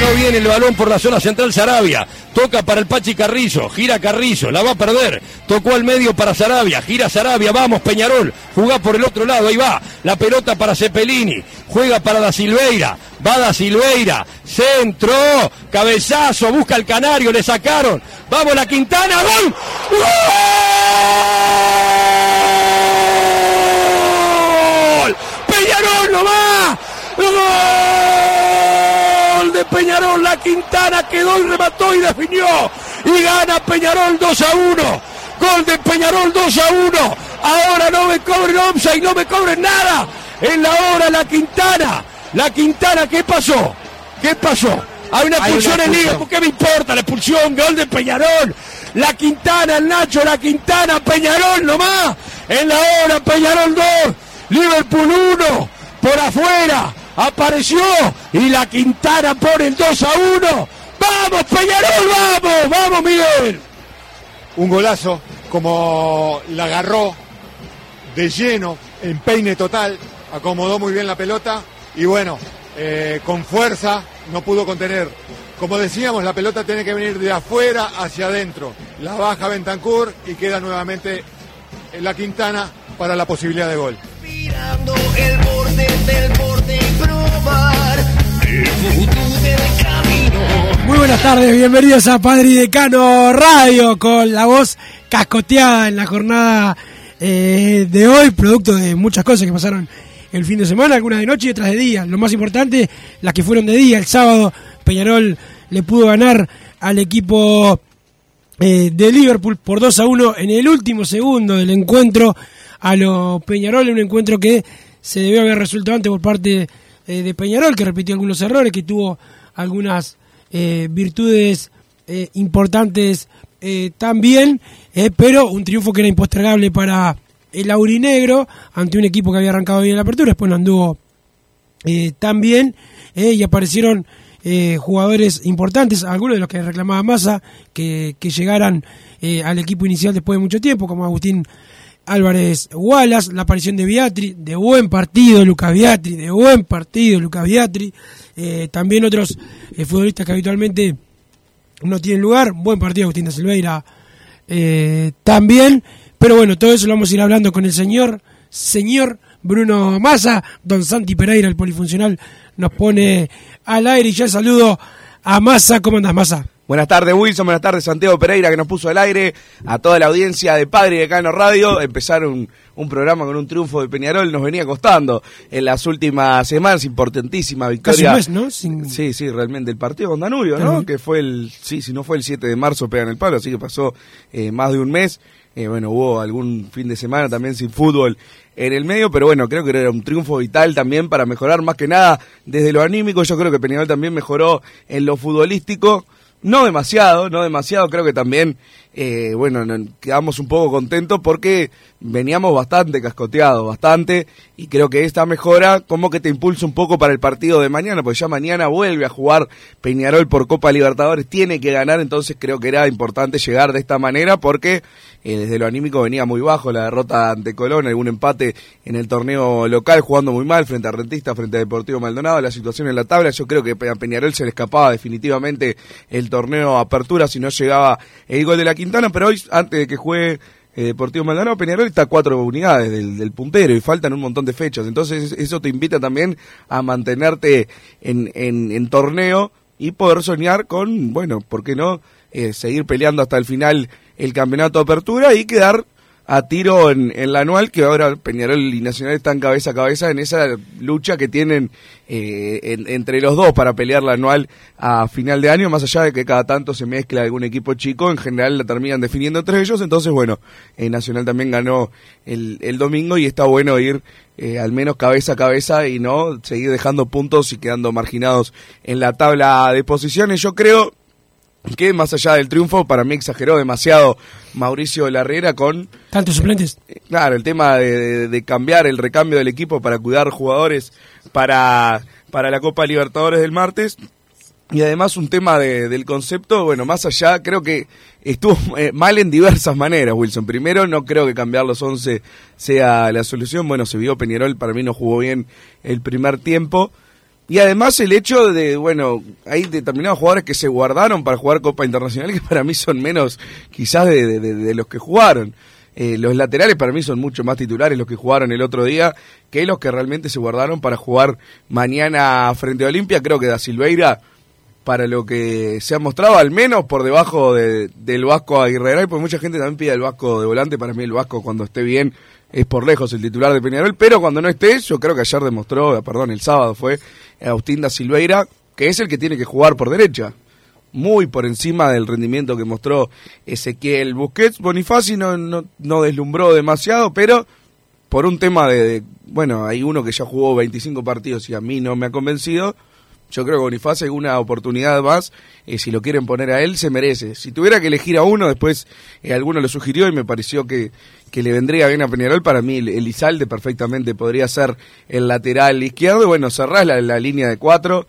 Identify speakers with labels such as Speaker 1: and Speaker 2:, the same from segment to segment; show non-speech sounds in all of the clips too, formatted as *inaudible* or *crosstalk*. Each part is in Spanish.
Speaker 1: No viene el balón por la zona central Sarabia. Toca para el Pachi Carrizo. Gira Carrizo. La va a perder. Tocó al medio para Sarabia. Gira Sarabia. Vamos, Peñarol. Jugá por el otro lado. Ahí va. La pelota para Cepelini. Juega para Da Silveira. Va Da Silveira. Centro. Cabezazo. Busca el Canario. Le sacaron. Vamos la Quintana. ¡Gol! ¡Gol! Peñarol nomás. ¡Gol! De Peñarol, la Quintana quedó y remató y definió. Y gana Peñarol 2 a 1. Gol de Peñarol 2 a 1. Ahora no me cobren y no me cobren nada. En la hora la Quintana. La Quintana, ¿qué pasó? ¿Qué pasó? Hay una expulsión en Liga. ¿por qué me importa la expulsión? Gol de Peñarol. La Quintana, el Nacho, la Quintana, Peñarol nomás. En la hora, Peñarol 2. Liverpool 1. Por afuera. Apareció. Y la Quintana pone el 2 a 1. ¡Vamos, Peñarol! ¡Vamos! ¡Vamos, Miguel!
Speaker 2: un golazo, como la agarró de lleno, en peine total, acomodó muy bien la pelota y bueno, eh, con fuerza no pudo contener. Como decíamos, la pelota tiene que venir de afuera hacia adentro. La baja Bentancur y queda nuevamente en la Quintana para la posibilidad de gol.
Speaker 3: Mirando el borde del borde
Speaker 4: Muy buenas tardes, bienvenidos a Padre y Decano Radio con la voz cascoteada en la jornada eh, de hoy, producto de muchas cosas que pasaron el fin de semana, algunas de noche y otras de día. Lo más importante, las que fueron de día. El sábado Peñarol le pudo ganar al equipo eh, de Liverpool por 2 a 1 en el último segundo del encuentro a los Peñarol, un encuentro que se debió haber resuelto antes por parte eh, de Peñarol, que repitió algunos errores, que tuvo algunas eh, virtudes eh, importantes también, pero un triunfo que era impostergable para el aurinegro ante un equipo que había arrancado bien la apertura, después no anduvo tan bien y aparecieron jugadores importantes, algunos de los que reclamaba Massa, que, que llegaran al equipo inicial después de mucho tiempo, como Agustín Álvarez Wallace, la aparición de Beatri, de buen partido Lucas Beatri, de buen partido Lucas Beatri, eh, también otros eh, futbolistas que habitualmente no tienen lugar, buen partido Agustín de Silveira eh, también, pero bueno, todo eso lo vamos a ir hablando con el señor, señor Bruno Massa, don Santi Pereira, el polifuncional, nos pone al aire. Y ya saludo a Massa, ¿cómo andas Massa?
Speaker 5: Buenas tardes Wilson, buenas tardes Santiago Pereira que nos puso al aire, a toda la audiencia de Padre y Decano Radio, empezar un, un programa con un triunfo de Peñarol nos venía costando en las últimas semanas, importantísima
Speaker 4: Casi
Speaker 5: victoria.
Speaker 4: un mes, ¿no? Sin-
Speaker 5: Sí, sí, realmente el partido con Danubio, ¿no? Que fue el, sí, si no fue el 7 de marzo pegan el palo, así que pasó eh, más de un mes. Eh, bueno, hubo algún fin de semana también sin fútbol en el medio, pero bueno, creo que era un triunfo vital también para mejorar más que nada desde lo anímico. Yo creo que Peñarol también mejoró en lo futbolístico. No demasiado, no demasiado, creo que también, eh, bueno, no- quedamos un poco contentos porque veníamos bastante cascoteados, bastante, y creo que esta mejora como que te impulsa un poco para el partido de mañana, porque ya mañana vuelve a jugar Peñarol por Copa Libertadores, tiene que ganar, entonces creo que era importante llegar de esta manera porque eh, desde lo anímico venía muy bajo la derrota ante Colón, algún empate en el torneo local, jugando muy mal frente a Rentista, frente a Deportivo Maldonado, la situación en la tabla, yo creo que a Peñarol se le escapaba definitivamente el torneo Apertura si no llegaba el gol de la Quintana, pero hoy, antes de que juegue eh, Deportivo Maldonado, Peñarol está a cuatro unidades del, puntero y faltan un montón de fechas. Entonces eso te invita también a mantenerte en, en, en torneo y poder soñar con, bueno, ¿por qué no? Eh, seguir peleando hasta el final el campeonato de apertura y quedar a tiro en, en la anual, que ahora Peñarol y Nacional están cabeza a cabeza en esa lucha que tienen eh, en- entre los dos para pelear la anual a final de año, más allá de que cada tanto se mezcla algún equipo chico, en general la terminan definiendo entre ellos, entonces bueno, eh, Nacional también ganó el, el domingo y está bueno ir eh, al menos cabeza a cabeza y no seguir dejando puntos y quedando marginados en la tabla de posiciones. Yo creo que más allá del triunfo, para mí exageró demasiado Mauricio Larriera con
Speaker 4: Tantos suplentes.
Speaker 5: eh, Claro, el tema de, de- de cambiar el recambio del equipo para cuidar jugadores para, para la Copa Libertadores del martes. Y además un tema de- del concepto, bueno, más allá, creo que estuvo eh, mal en diversas maneras, Wilson. Primero, no creo que cambiar los 11 sea la solución. Bueno, se vio Peñarol, para mí no jugó bien el primer tiempo. Y además el hecho de, bueno, hay determinados jugadores que se guardaron para jugar Copa Internacional que para mí son menos quizás de, los que jugaron. Eh, los laterales para mí son mucho más titulares los que jugaron el otro día que los que realmente se guardaron para jugar mañana frente a Olimpia. Creo que Da Silveira, para lo que se ha mostrado, al menos por debajo de- del Vasco Aguirre, porque mucha gente también pide el Vasco de volante. Para mí el Vasco cuando esté bien es por lejos el titular de Peñarol, pero cuando no esté, yo creo que ayer demostró, perdón, el sábado fue Agustín da Silveira, que es el que tiene que jugar por derecha. Muy por encima del rendimiento que mostró Ezequiel Busquets. Bonifaci no, no, no deslumbró demasiado, pero por un tema de, bueno, hay uno que ya jugó 25 partidos y a mí no me ha convencido. Yo creo que Bonifacio una oportunidad más, eh, si lo quieren poner a él, se merece. Si tuviera que elegir a uno, después eh, alguno lo sugirió y me pareció que, que le vendría bien a Peñarol. Para mí, el- Elizalde perfectamente podría ser el lateral izquierdo. Y bueno, cerrás la, la línea de cuatro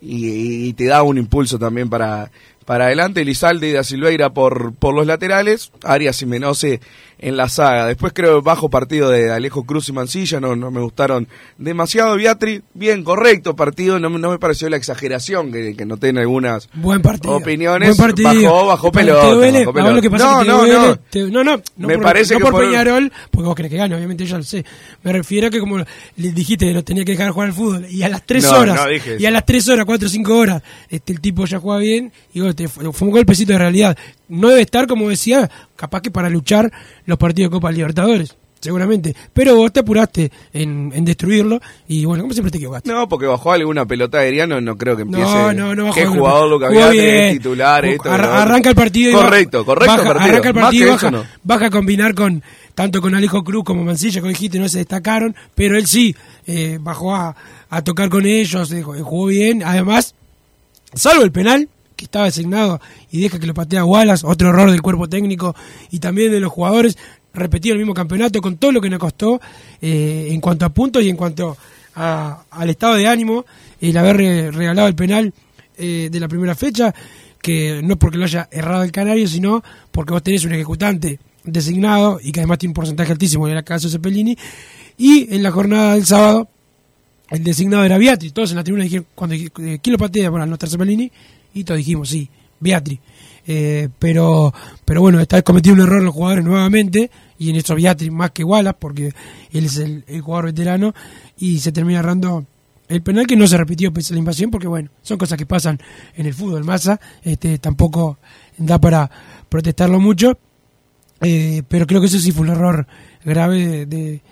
Speaker 5: y te da un impulso también para, para adelante. Elizalde y Da Silveira por, por los laterales, Arias y Menose en la saga. Después creo bajo partido de Alejo Cruz y Mancilla, no, no me gustaron demasiado. Beatri, bien, correcto partido, no, me- no me pareció la exageración que, que noté en algunas
Speaker 4: Buen partido.
Speaker 5: opiniones.
Speaker 4: Buen partido.
Speaker 5: Bajó, bajó pelota.
Speaker 4: te duele,
Speaker 5: bajó
Speaker 4: a ver
Speaker 5: pelota.
Speaker 4: lo que pasa
Speaker 5: no,
Speaker 4: que
Speaker 5: no,
Speaker 4: duele,
Speaker 5: no.
Speaker 4: te- no, no, no
Speaker 5: Me
Speaker 4: por,
Speaker 5: parece
Speaker 4: no
Speaker 5: que
Speaker 4: por
Speaker 5: por-
Speaker 4: Peñarol, porque vos querés que gane, obviamente yo lo sé. Me refiero a que como le dijiste que lo tenía que dejar jugar al fútbol y a las 3
Speaker 5: No,
Speaker 4: horas, y a las 3 horas, 4 o 5 horas, este el tipo ya juega bien y vos te fue fue un golpecito de realidad. No debe estar, como decía, capaz que para luchar los partidos de Copa Libertadores. Seguramente, pero vos te apuraste en, en destruirlo y bueno, como siempre te equivocaste.
Speaker 5: No, porque bajó alguna pelota aérea, no, no creo que empiece.
Speaker 4: No, no, no bajó
Speaker 5: ¿Qué jugador Beatri
Speaker 4: bien.
Speaker 5: es titular? Esto, lo
Speaker 4: arranca el partido
Speaker 5: Correcto, correcto
Speaker 4: baja-
Speaker 5: partido.
Speaker 4: Arranca el partido
Speaker 5: que
Speaker 4: baja,
Speaker 5: eso no.
Speaker 4: baja a combinar con tanto con Alejo Cruz como Mancilla, como dijiste, no se destacaron, pero él sí eh, bajó a, a tocar con ellos, eh, jugó bien, además, salvo el penal estaba designado y deja que lo patea Wallace, otro error del cuerpo técnico y también de los jugadores, repetido el mismo campeonato con todo lo que nos costó eh, en cuanto a puntos y en cuanto a- al estado de ánimo, el haber regalado el penal eh, de la primera fecha, que no porque lo haya errado el Canario, sino porque vos tenés un ejecutante designado y que además tiene un porcentaje altísimo, en el caso de Cepelini, y en la jornada del sábado el designado era Beatri. Todos en la tribuna dijeron, cuando eh, ¿quién lo patea? Bueno, no Cepelini, y todos dijimos, sí, Beatri. Eh, pero, pero bueno, esta vez un error los jugadores nuevamente, y en eso Beatri más que Wallace, porque él es el, jugador veterano, y se termina errando el penal que no se repitió pese a la invasión, porque bueno, son cosas que pasan en el fútbol. Massa este, tampoco da para protestarlo mucho, eh, pero creo que eso sí fue un error grave de, de-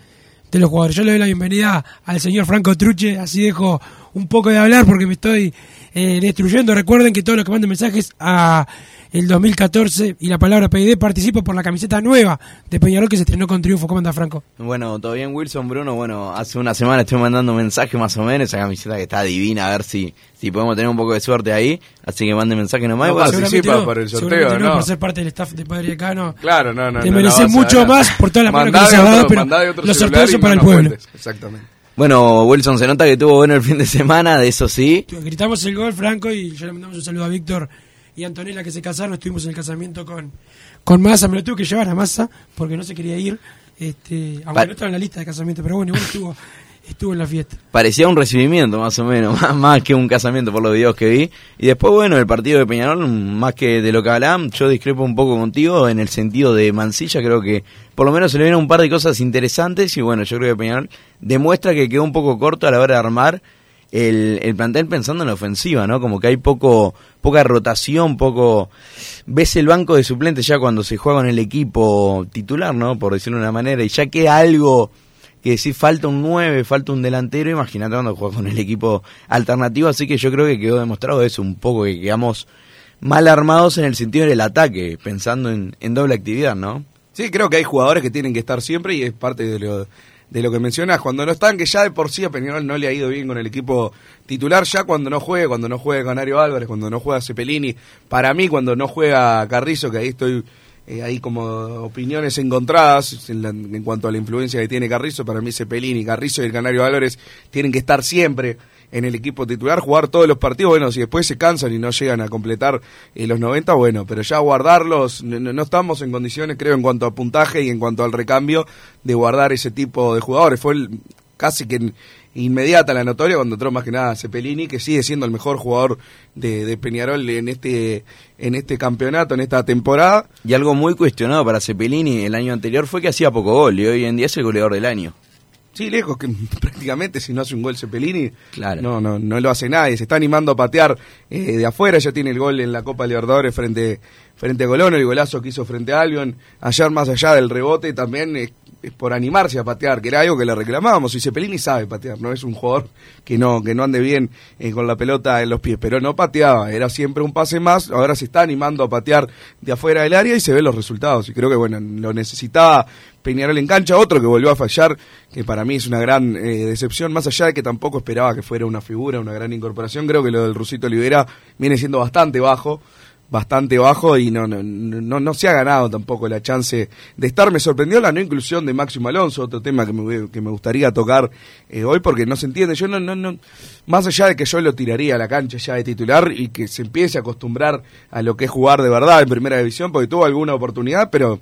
Speaker 4: de los jugadores. Yo le doy la bienvenida al señor Franco Truche, así dejo un poco de hablar porque me estoy eh, destruyendo. Recuerden que todos los que manden mensajes a el 2014 y la palabra PID participo por la camiseta nueva de Peñarol que se estrenó con triunfo. ¿Cómo anda Franco?
Speaker 6: Bueno, todo bien Wilson, Bruno. Bueno, hace una semana estoy mandando mensaje más o menos, esa camiseta que está divina, a ver si, si podemos tener un poco de suerte ahí. Así que manden mensaje nomás.
Speaker 5: No participa
Speaker 4: no,
Speaker 5: por el sorteo, ¿no?
Speaker 4: por ser parte del staff de Padre Decano.
Speaker 5: Claro, no, no.
Speaker 4: Te
Speaker 5: no
Speaker 4: mereces
Speaker 5: a
Speaker 4: mucho más por toda la mano que nos has dado, pero los sorteos son
Speaker 5: no
Speaker 4: para el pueblo.
Speaker 5: cuentes. Exactamente.
Speaker 6: Bueno, Wilson, se nota que tuvo bueno el fin de semana, de eso sí.
Speaker 4: Gritamos el gol, Franco, y ya le mandamos un saludo a Víctor y Antonella que se casaron. Estuvimos en el casamiento con, con Massa. Me lo tuve que llevar a Massa porque no se quería ir. Este, aunque
Speaker 6: Pa-
Speaker 4: no estaba en la lista de casamiento, pero bueno, igual estuvo *laughs* estuvo en la fiesta.
Speaker 6: Parecía un recibimiento, más o menos, *laughs* más, que un casamiento por los videos que vi. Y después, bueno, el partido de Peñarol, más que de lo que hablaban, yo discrepo un poco contigo en el sentido de Mansilla. Creo que por lo menos se le vieron un par de cosas interesantes. Y bueno, yo creo que Peñarol demuestra que quedó un poco corto a la hora de armar el, el plantel pensando en la ofensiva, ¿no? Como que hay poco poca rotación, poco... Ves el banco de suplentes ya cuando se juega con el equipo titular, ¿no? Por decirlo de una manera, y ya queda algo que si falta un 9, falta un delantero, imagínate cuando juegas con el equipo alternativo, así que yo creo que quedó demostrado eso un poco, que quedamos mal armados en el sentido del ataque, pensando en, en doble actividad, ¿no?
Speaker 5: Sí, creo que hay jugadores que tienen que estar siempre y es parte de lo, de lo que mencionas. Cuando no están, que ya de por sí a Peñarol no le ha ido bien con el equipo titular, ya cuando no juegue, cuando no juegue Canario Álvarez, cuando no juega Cepelini, para mí cuando no juega Carrizo, que ahí estoy eh, hay como opiniones encontradas en, la- en cuanto a la influencia que tiene Carrizo. Para mí Cepelini, Carrizo y el Canario Álvarez tienen que estar siempre en el equipo titular, jugar todos los partidos. Bueno, si después se cansan y no llegan a completar eh, los 90, bueno, pero ya guardarlos, no, no- estamos en condiciones, creo, en cuanto a puntaje y en cuanto al recambio, de guardar ese tipo de jugadores. Fue el- casi que inmediata la notoria cuando entró más que nada Cepelini, que sigue siendo el mejor jugador de, de Peñarol en este, en este campeonato, en esta temporada.
Speaker 6: Y algo muy cuestionado para Cepelini el año anterior fue que hacía poco gol y hoy en día es el goleador del año.
Speaker 5: Sí, lejos, que *laughs* prácticamente si no hace un gol Cepelini,
Speaker 6: Claro.
Speaker 5: no, no, no lo hace nadie. Se está animando a patear eh, de afuera, ya tiene el gol en la Copa Libertadores frente, frente a Colón, el golazo que hizo frente a Albion. Ayer, más allá del rebote, también es, es por animarse a patear, que era algo que le reclamábamos. Y Cepelini sabe patear, no es un jugador que no, que no ande bien eh, con la pelota en los pies, pero no pateaba, era siempre un pase más. Ahora se está animando a patear de afuera del área y se ven los resultados. Y creo que, bueno, lo necesitaba Peñarol en cancha, otro que volvió a fallar, que para mí es una gran eh, decepción, más allá de que tampoco esperaba que fuera una figura, una gran incorporación, creo que lo del Rusito Olivera viene siendo bastante bajo, bastante bajo y no, no, no, no se ha ganado tampoco la chance de estar. Me sorprendió la no inclusión de Máximo Alonso, otro tema que me, que me gustaría tocar eh, hoy porque no se entiende. Yo no, no, no, más allá de que yo lo tiraría a la cancha ya de titular y que se empiece a acostumbrar a lo que es jugar de verdad en primera división, porque tuvo alguna oportunidad, pero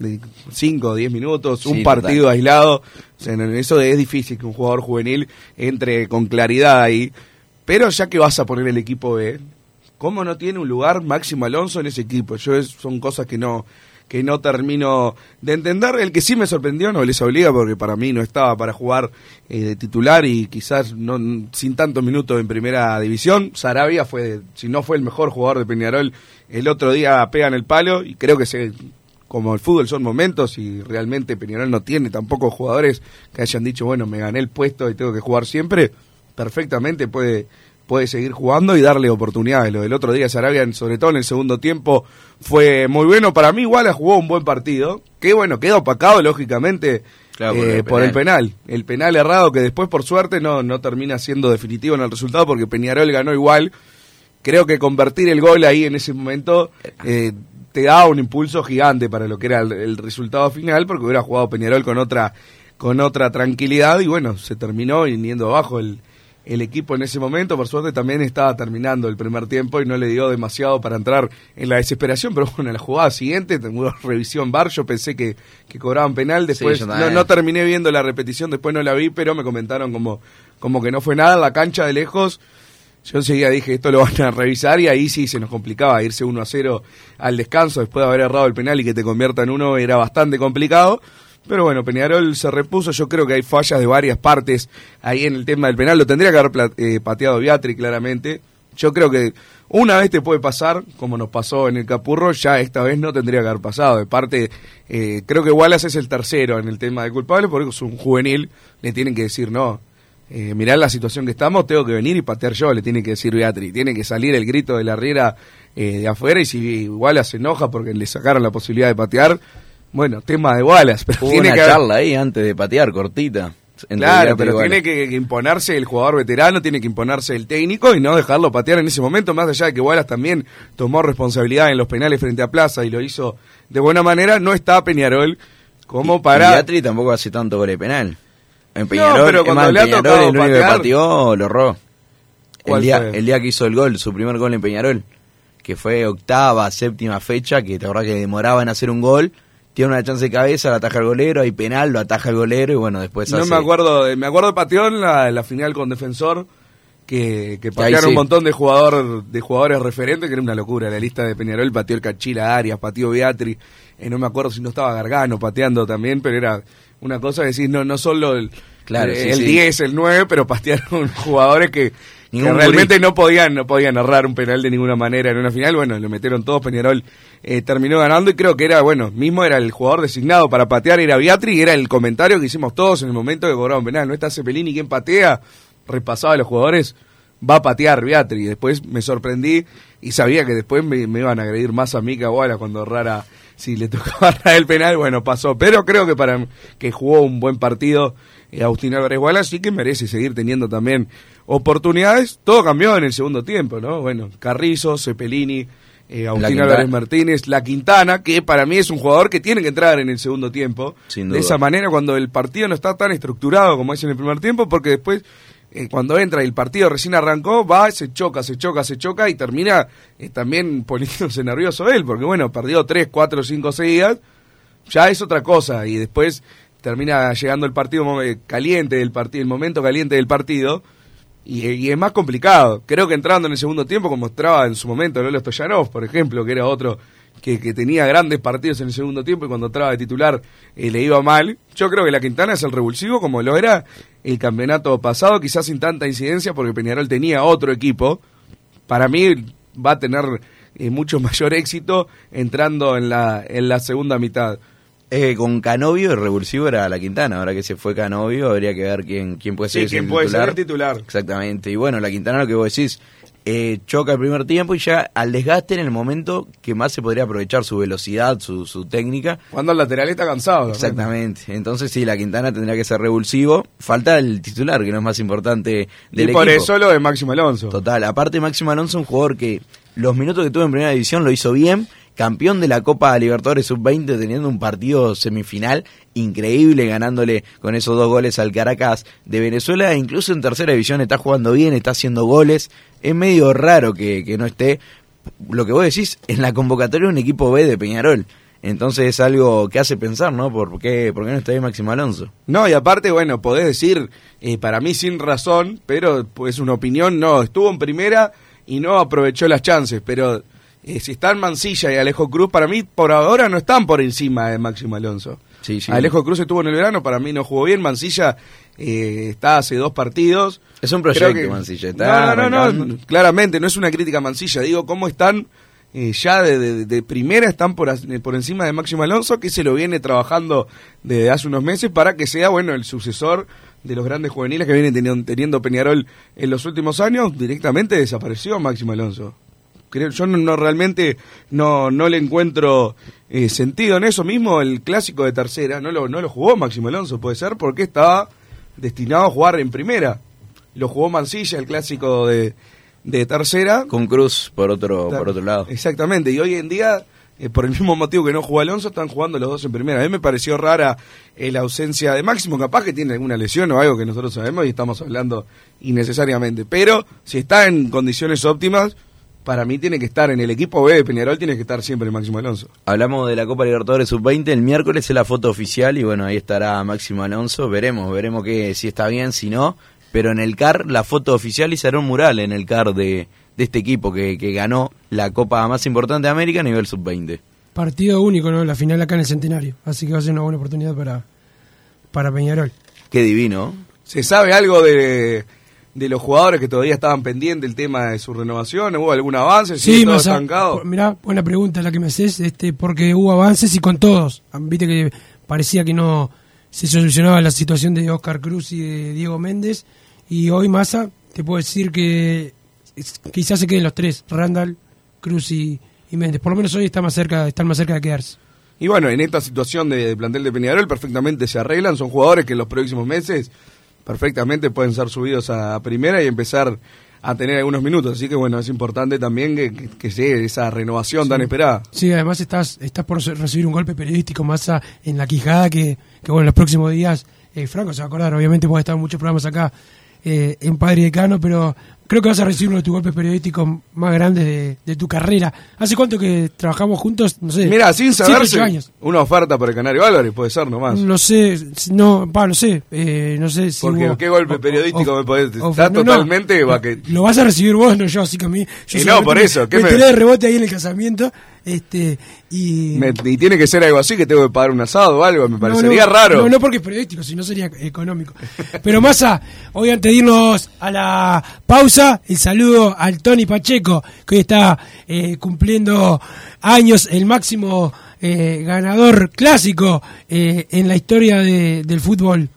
Speaker 5: de 5 o 10 minutos, un
Speaker 6: Sí,
Speaker 5: partido
Speaker 6: total.
Speaker 5: aislado. O sea, eso es difícil que un jugador juvenil entre con claridad ahí. Pero ya que vas a poner el equipo B, ¿cómo no tiene un lugar Máximo Alonso en ese equipo? Yo es- son cosas que no que no termino de entender. El que sí me sorprendió no les obliga porque para mí no estaba para jugar eh, de titular y quizás no sin tantos minutos en primera división. Sarabia fue, si no fue el mejor jugador de Peñarol, el otro día pega en el palo y creo que se como el fútbol son momentos y realmente Peñarol no tiene tampoco jugadores que hayan dicho, bueno, me gané el puesto y tengo que jugar siempre, perfectamente puede puede seguir jugando y darle oportunidades. Lo del otro día Sarabia, sobre todo en el segundo tiempo, fue muy bueno. Para mí igual jugó un buen partido, que bueno, quedó opacado lógicamente
Speaker 6: Claro,
Speaker 5: eh,
Speaker 6: por el
Speaker 5: por el
Speaker 6: penal.
Speaker 5: El penal errado que después por suerte no, no termina siendo definitivo en el resultado porque Peñarol ganó igual. Creo que convertir el gol ahí en ese momento eh, te da un impulso gigante para lo que era el, el resultado final porque hubiera jugado Peñarol con otra con otra tranquilidad y bueno, se terminó yendo abajo el, el equipo en ese momento. Por suerte también estaba terminando el primer tiempo y no le dio demasiado para entrar en la desesperación, pero bueno, en la jugada siguiente, tengo *laughs* revisión bar, yo pensé que, que cobraban penal, después no terminé viendo la repetición, después no la vi, pero me comentaron como, como que no fue nada, la cancha de lejos. Yo enseguida dije, esto lo van a revisar y ahí sí se nos complicaba irse 1 a 0 al descanso después de haber errado el penal y que te convierta en uno era bastante complicado. Pero bueno, Peñarol se repuso. Yo creo que hay fallas de varias partes ahí en el tema del penal. Lo tendría que haber eh, pateado Beatri claramente. Yo creo que una vez te puede pasar, como nos pasó en el Capurro, ya esta vez no tendría que haber pasado. De parte, eh, creo que Wallace es el tercero en el tema de culpable, porque es un juvenil, le tienen que decir no. Eh, mirá la situación que estamos, tengo que venir y patear yo, le tiene que decir Beatri. Tiene que salir el grito de la riera eh, de afuera y si Wallace se enoja porque le sacaron la posibilidad de patear, bueno, tema de Wallace, *laughs* pero
Speaker 6: Hubo
Speaker 5: tiene
Speaker 6: una
Speaker 5: que haber-
Speaker 6: charla ahí antes de patear, cortita.
Speaker 5: Claro, pero
Speaker 6: y
Speaker 5: tiene que, que imponerse el jugador veterano, tiene que imponerse el técnico y no dejarlo patear en ese momento, más allá de que Wallace también tomó responsabilidad en los penales frente a Plaza y lo hizo de buena manera, no está Peñarol como
Speaker 6: Y
Speaker 5: para...
Speaker 6: Beatri tampoco hace tanto gol de penal. En Peñarol,
Speaker 5: pero
Speaker 6: es
Speaker 5: cuando
Speaker 6: más,
Speaker 5: le ha
Speaker 6: Peñarol
Speaker 5: tocado
Speaker 6: el único que pateó lo erró. El
Speaker 5: ¿Cuál
Speaker 6: día,
Speaker 5: fue?
Speaker 6: el día que hizo el gol, su primer gol en Peñarol, que fue octava, séptima fecha, que te acordás que demoraba en hacer un gol, tiene una chance de cabeza, la ataja el golero, hay penal, lo ataja el golero y bueno, después
Speaker 5: No
Speaker 6: hace-
Speaker 5: me acuerdo, de- me acuerdo de Pateón la, la final con Defensor, que, que patearon
Speaker 6: sí.
Speaker 5: un montón de jugador, de jugadores referentes, que era una locura. La lista de Peñarol pateó el Cachila Arias, pateó Beatri, eh, no me acuerdo si no estaba Gargano pateando también, pero era una cosa de decir, no, no solo el,
Speaker 6: Claro,
Speaker 5: eh,
Speaker 6: sí,
Speaker 5: el
Speaker 6: sí.
Speaker 5: 10, el 9, pero patearon *laughs* jugadores que, que realmente
Speaker 6: gurí.
Speaker 5: no podían, no podían narrar un penal de ninguna manera en una final. Bueno, lo metieron todos, Peñarol eh, terminó ganando y creo que era, bueno, mismo era el jugador designado para patear, era Beatri, y era el comentario que hicimos todos en el momento que cobraron penal. No está Cepelini quien patea, repasaba a los jugadores, va a patear Beatri. Y después me sorprendí y sabía que después me, me iban a agredir más a mí que a cuando Rara, si le tocaba *laughs* el penal, bueno, pasó. Pero creo que para que jugó un buen partido Agustín Álvarez Guala, sí que merece seguir teniendo también oportunidades. Todo cambió en el segundo tiempo, ¿no? Bueno, Carrizo, Cepelini, eh, Agustín. Álvarez Martínez, La Quintana, que para mí es un jugador que tiene que entrar en el segundo tiempo.
Speaker 6: Sin
Speaker 5: De
Speaker 6: duda.
Speaker 5: esa manera, cuando el partido no está tan estructurado como es en el primer tiempo, porque después, eh, cuando entra y el partido recién arrancó, va, se choca, se choca, se choca y termina eh, también *laughs* poniéndose nervioso él, porque bueno, perdió 3, 4, 5 seguidas, ya es otra cosa y después termina llegando el partido eh, caliente del partido, el momento caliente del partido. Y, y es más complicado. Creo que entrando en el segundo tiempo, como mostraba en su momento Lolo Stoyanov, por ejemplo, que era otro que, que tenía grandes partidos en el segundo tiempo y cuando entraba de titular eh, le iba mal. Yo creo que la Quintana es el revulsivo como lo era el campeonato pasado, quizás sin tanta incidencia porque Peñarol tenía otro equipo. Para mí va a tener eh, mucho *laughs* mayor éxito entrando en la, en la segunda mitad.
Speaker 6: Eh, con Canovio, el revulsivo era la Quintana. Ahora que se fue Canovio, habría que ver quién, quién puede ser
Speaker 5: Sí,
Speaker 6: ese
Speaker 5: quién puede ser
Speaker 6: titular.
Speaker 5: el titular.
Speaker 6: Exactamente. Y bueno, la Quintana, lo que vos decís, eh, choca el primer tiempo y ya al desgaste en el momento que más se podría aprovechar su velocidad, su, su técnica.
Speaker 5: Cuando el lateral está cansado.
Speaker 6: Exactamente. Entonces sí, la Quintana tendría que ser revulsivo. Falta el titular, que no es más importante del
Speaker 5: Y por
Speaker 6: equipo.
Speaker 5: eso lo de Máximo Alonso.
Speaker 6: Total, aparte Máximo Alonso, un jugador que los minutos que tuvo en primera división lo hizo bien, campeón de la Copa Libertadores Sub-20 teniendo un partido semifinal increíble, ganándole con esos dos goles al Caracas de Venezuela, e incluso en tercera división está jugando bien, está haciendo goles, es medio raro que, que no esté, lo que vos decís, en la convocatoria de un equipo B de Peñarol. Entonces es algo que hace pensar, ¿no? ¿Por qué, por qué no está ahí Máximo Alonso?
Speaker 5: No, y aparte, bueno, podés decir, eh, para mí sin razón, pero pues una opinión, no, estuvo en primera y no aprovechó las chances, pero eh, si están Mancilla y Alejo Cruz, para mí por ahora no están por encima de Máximo Alonso.
Speaker 6: Sí, sí.
Speaker 5: Alejo Cruz estuvo en el verano, para mí no jugó bien, Mancilla eh, está hace dos partidos.
Speaker 6: Es un proyecto, Mancilla, está
Speaker 5: no, no, no,
Speaker 6: arrancando.
Speaker 5: no, claramente, no es una crítica a Mancilla, digo, cómo están eh, ya de, de- de primera, están por, encima de Máximo Alonso, que se lo viene trabajando desde hace unos meses para que sea, bueno, el sucesor de los grandes juveniles que vienen teniendo, teniendo Peñarol en los últimos años, directamente desapareció Máximo Alonso. Creo, yo no, no realmente no, no le encuentro eh, sentido en eso mismo. El clásico de tercera no lo, no lo jugó Máximo Alonso, puede ser, porque estaba destinado a jugar en primera. Lo jugó Mancilla, el clásico de, de tercera.
Speaker 6: Con Cruz por otro, por otro lado.
Speaker 5: Exactamente, y hoy en día, eh, por el mismo motivo que no jugó Alonso, están jugando los dos en primera. A mí me pareció rara eh, la ausencia de Máximo, capaz que tiene alguna lesión o algo que nosotros sabemos y estamos hablando innecesariamente. Pero si está en condiciones óptimas, para mí tiene que estar en el equipo B de Peñarol, tiene que estar siempre Máximo Alonso.
Speaker 6: Hablamos de la Copa Libertadores Sub-20, el miércoles es la foto oficial y bueno, ahí estará Máximo Alonso, veremos, veremos que si está bien, si no, pero en el CAR la foto oficial y se hará un mural en el CAR de, de este equipo que, que ganó la Copa más importante de América a nivel Sub-20.
Speaker 4: Partido único, ¿no? La final acá en el Centenario. Así que va a ser una buena oportunidad para, para Peñarol.
Speaker 6: Qué divino.
Speaker 5: ¿Se sabe algo de, de los jugadores que todavía estaban pendientes del tema de su renovación? ¿Hubo algún avance? ¿Sigue
Speaker 4: Sí, Massa,
Speaker 5: estancado?
Speaker 4: mirá, buena pregunta la que me haces, este, porque hubo avances y con todos. Ah, Viste que parecía que no se solucionaba la situación de Oscar Cruz y de Diego Méndez. Y hoy Massa, te puedo decir que quizás se queden los tres, Randall, Cruz y, y Méndez. Por lo menos hoy está más cerca, están más cerca de quedarse.
Speaker 5: Y bueno, en esta situación de, de plantel de Peñarol perfectamente se arreglan, son jugadores que en los próximos meses perfectamente pueden ser subidos a primera y empezar a tener algunos minutos, así que bueno, es importante también que, que, que llegue esa renovación tan esperada.
Speaker 4: Sí, además estás, estás por recibir un golpe periodístico Massa en la Quijada que, que bueno, en los próximos días, eh, Franco se va a acordar, obviamente porque estado en muchos programas acá eh, en Padre y Decano, pero creo que vas a recibir uno de tus golpes periodísticos más grandes de, de tu carrera. ¿Hace cuánto que trabajamos juntos? No sé.
Speaker 5: Mira, sin saberse,
Speaker 4: años.
Speaker 5: una oferta para el Canario Álvarez puede ser nomás.
Speaker 4: No sé, no, pa, no sé, eh, no sé si
Speaker 5: Porque
Speaker 4: hubo-
Speaker 5: qué golpe
Speaker 4: o-
Speaker 5: periodístico
Speaker 4: o-
Speaker 5: me podés...
Speaker 4: o-
Speaker 5: Está
Speaker 4: no, no,
Speaker 5: totalmente... va que-
Speaker 4: Lo vas a recibir vos, no yo, así que a mí. yo
Speaker 5: Y no, por
Speaker 4: me-
Speaker 5: eso, ¿qué
Speaker 4: me
Speaker 5: me-
Speaker 4: tiré de rebote ahí en el casamiento, este, y.
Speaker 5: me- y tiene que ser algo así, que tengo que pagar un asado o algo, me parecería
Speaker 4: no,
Speaker 5: raro.
Speaker 4: No, no porque es periodístico, si no sería económico. *laughs* Pero Massa, hoy antes de irnos a la pausa, el saludo al Tony Pacheco, que hoy está eh, cumpliendo años, el máximo eh, ganador clásico eh, en la historia de- del fútbol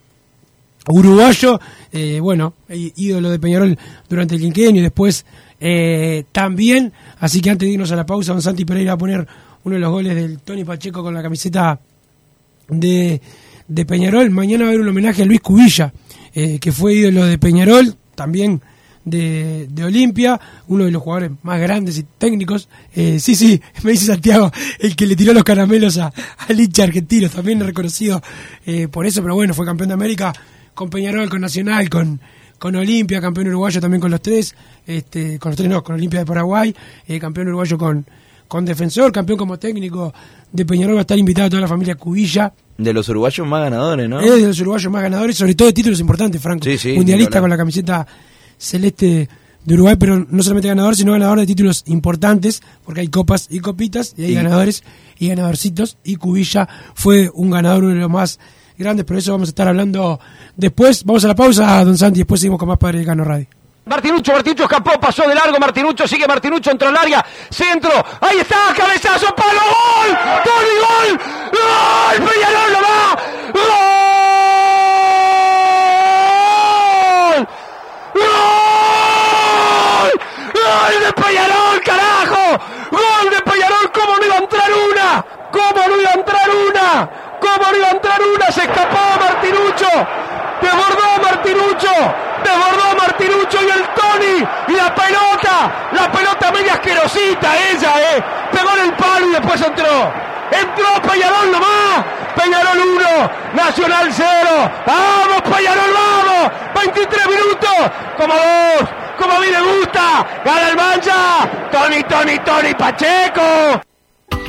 Speaker 4: uruguayo, eh, bueno, ídolo de Peñarol durante el quinquenio y después eh, también, así que antes de irnos a la pausa, don Santi Pereira va a poner uno de los goles del Tony Pacheco con la camiseta de, Peñarol. Mañana va a haber un homenaje a Luis Cubilla, eh, que fue ídolo de Peñarol, también de, de Olimpia, uno de los jugadores más grandes y técnicos. Eh, sí, sí, *laughs* me dice Santiago, el que le tiró los caramelos a, al hincha argentino, también reconocido eh, por eso, pero bueno, fue campeón de América con Peñarol, con Nacional, con, con Olimpia, campeón uruguayo también con los tres, este, con los tres no, con Olimpia de Paraguay, eh, campeón uruguayo con, con Defensor, campeón como técnico de Peñarol, va a estar invitado a toda la familia Cubilla,
Speaker 6: De los uruguayos más ganadores, ¿no?
Speaker 4: es de los uruguayos más ganadores, sobre todo de títulos importantes, Franco.
Speaker 6: Sí, sí,
Speaker 4: Mundialista con la camiseta celeste de Uruguay, pero no solamente ganador, sino ganador de títulos importantes, porque hay copas y copitas, y hay
Speaker 6: Y-
Speaker 4: ganadores y ganadorcitos, y Cubilla fue un ganador, uno de los más grandes, pero eso vamos a estar hablando después. Vamos a la pausa, don Santi, después seguimos con más Padre Cano Radio.
Speaker 7: Martinucho, Martinucho escapó, pasó de largo, Martinucho, sigue Martinucho, entró al área, centro, ahí está, cabezazo, palo, gol, gol gol, gol, Peñarol lo va, gol, gol, gol de Peñarol, carajo, gol de Peñarol, cómo no iba a entrar una, cómo no iba a entrar una, iba a entrar una, se escapó Martinucho, desbordó Martinucho, desbordó Martinucho y el Tony y la pelota, la pelota media asquerosita ella, eh, pegó en el palo y después entró. Entró Peñarol nomás, Peñarol 1, Nacional 0, vamos Peñarol, vamos, 23 minutos, como vos, como a mí me gusta, gana el mancha, Tony, Tony, Tony Pacheco.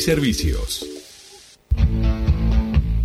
Speaker 8: servicios.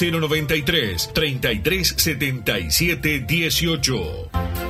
Speaker 9: 093 3377 18.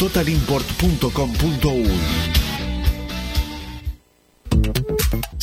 Speaker 10: www.totalimport.com.uy.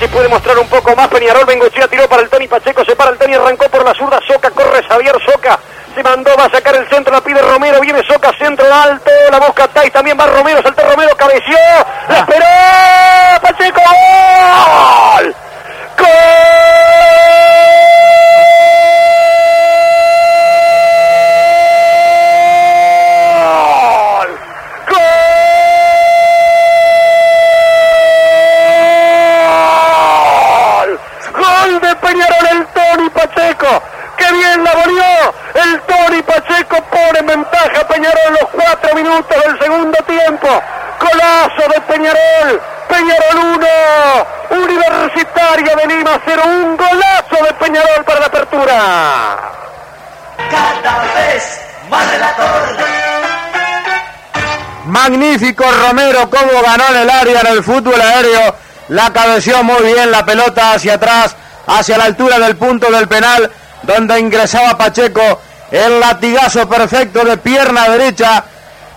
Speaker 7: Se puede mostrar un poco más. Peñarol Bengochea tiró para el Tony Pacheco, se para el Tony, arrancó por la zurda. Soca, corre Xavier Soca. Se mandó, va a sacar el centro, la pide Romero, viene Soca, centro alto, la busca Tais, también va Romero, saltó Romero, cabeció, la esperó, Pacheco, ¡gol! ¡Gol! Tony Pacheco pone en ventaja a Peñarol los cuatro minutos del segundo tiempo. Golazo de Peñarol. Peñarol 1, Universitario de Lima 0, un golazo de Peñarol para la apertura.
Speaker 3: Cada vez más relator.
Speaker 11: Magnífico Romero, cómo ganó en el área en el fútbol aéreo. La cabeció muy bien la pelota hacia atrás, hacia la altura del punto del penal, donde ingresaba Pacheco. El latigazo perfecto de pierna derecha.